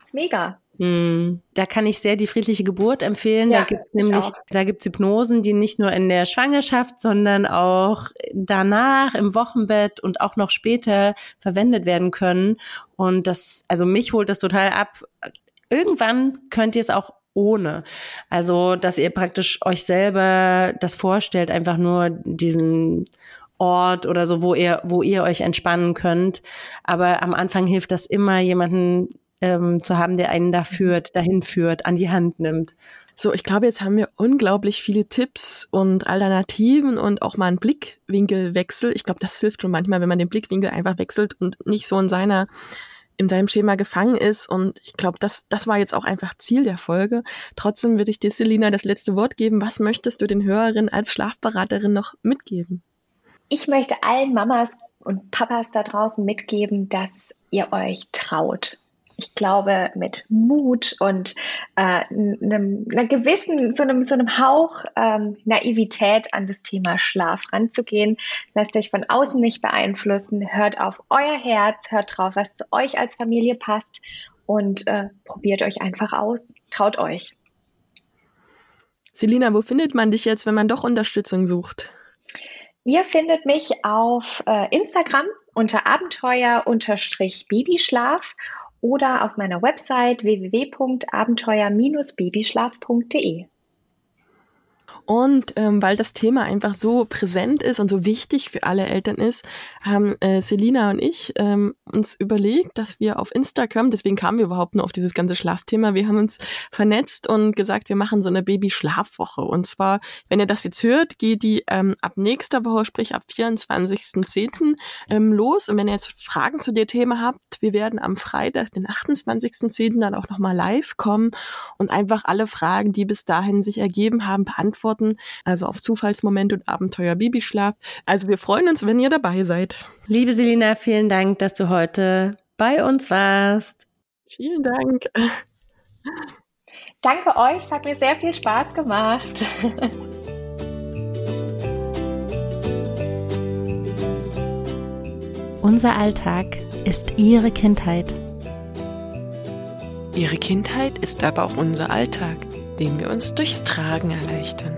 Ist mega. Hm, da kann ich sehr die friedliche Geburt empfehlen. Ja, da gibt nämlich, auch. da gibt's Hypnosen, die nicht nur in der Schwangerschaft, sondern auch danach im Wochenbett und auch noch später verwendet werden können. Und das, also mich holt das total ab. Irgendwann könnt ihr es auch ohne. Also, dass ihr praktisch euch selber das vorstellt, einfach nur diesen Ort oder so, wo ihr, wo ihr euch entspannen könnt. Aber am Anfang hilft das immer, jemanden ähm, zu haben, der einen da führt, dahin führt, an die Hand nimmt. So, ich glaube, jetzt haben wir unglaublich viele Tipps und Alternativen und auch mal einen Blickwinkelwechsel. Ich glaube, das hilft schon manchmal, wenn man den Blickwinkel einfach wechselt und nicht so in seiner in seinem Schema gefangen ist. Und ich glaube, das, das war jetzt auch einfach Ziel der Folge. Trotzdem würde ich dir, Selina, das letzte Wort geben. Was möchtest du den Hörerinnen als Schlafberaterin noch mitgeben? Ich möchte allen Mamas und Papas da draußen mitgeben, dass ihr euch traut ich glaube, mit Mut und äh, einem, einer gewissen, so einem, so einem Hauch ähm, Naivität an das Thema Schlaf ranzugehen. Lasst euch von außen nicht beeinflussen, hört auf euer Herz, hört drauf, was zu euch als Familie passt und äh, probiert euch einfach aus, traut euch. Selina, wo findet man dich jetzt, wenn man doch Unterstützung sucht? Ihr findet mich auf äh, Instagram unter Abenteuer-Babyschlaf oder auf meiner Website www.abenteuer-babyschlaf.de. Und ähm, weil das Thema einfach so präsent ist und so wichtig für alle Eltern ist, haben äh, Selina und ich ähm, uns überlegt, dass wir auf Instagram, deswegen kamen wir überhaupt nur auf dieses ganze Schlafthema, wir haben uns vernetzt und gesagt, wir machen so eine Baby-Schlafwoche. Und zwar, wenn ihr das jetzt hört, geht die ähm, ab nächster Woche, sprich ab 24.10. Ähm, los. Und wenn ihr jetzt Fragen zu dem Thema habt, wir werden am Freitag, den 28.10. dann auch nochmal live kommen und einfach alle Fragen, die bis dahin sich ergeben haben, beantworten Antworten, also auf Zufallsmoment und Abenteuer Babyschlaf. Also wir freuen uns, wenn ihr dabei seid. Liebe Selina, vielen Dank, dass du heute bei uns warst. Vielen Dank. Danke euch, es hat mir sehr viel Spaß gemacht. Unser Alltag ist ihre Kindheit. Ihre Kindheit ist aber auch unser Alltag den wir uns durchs Tragen erleichtern.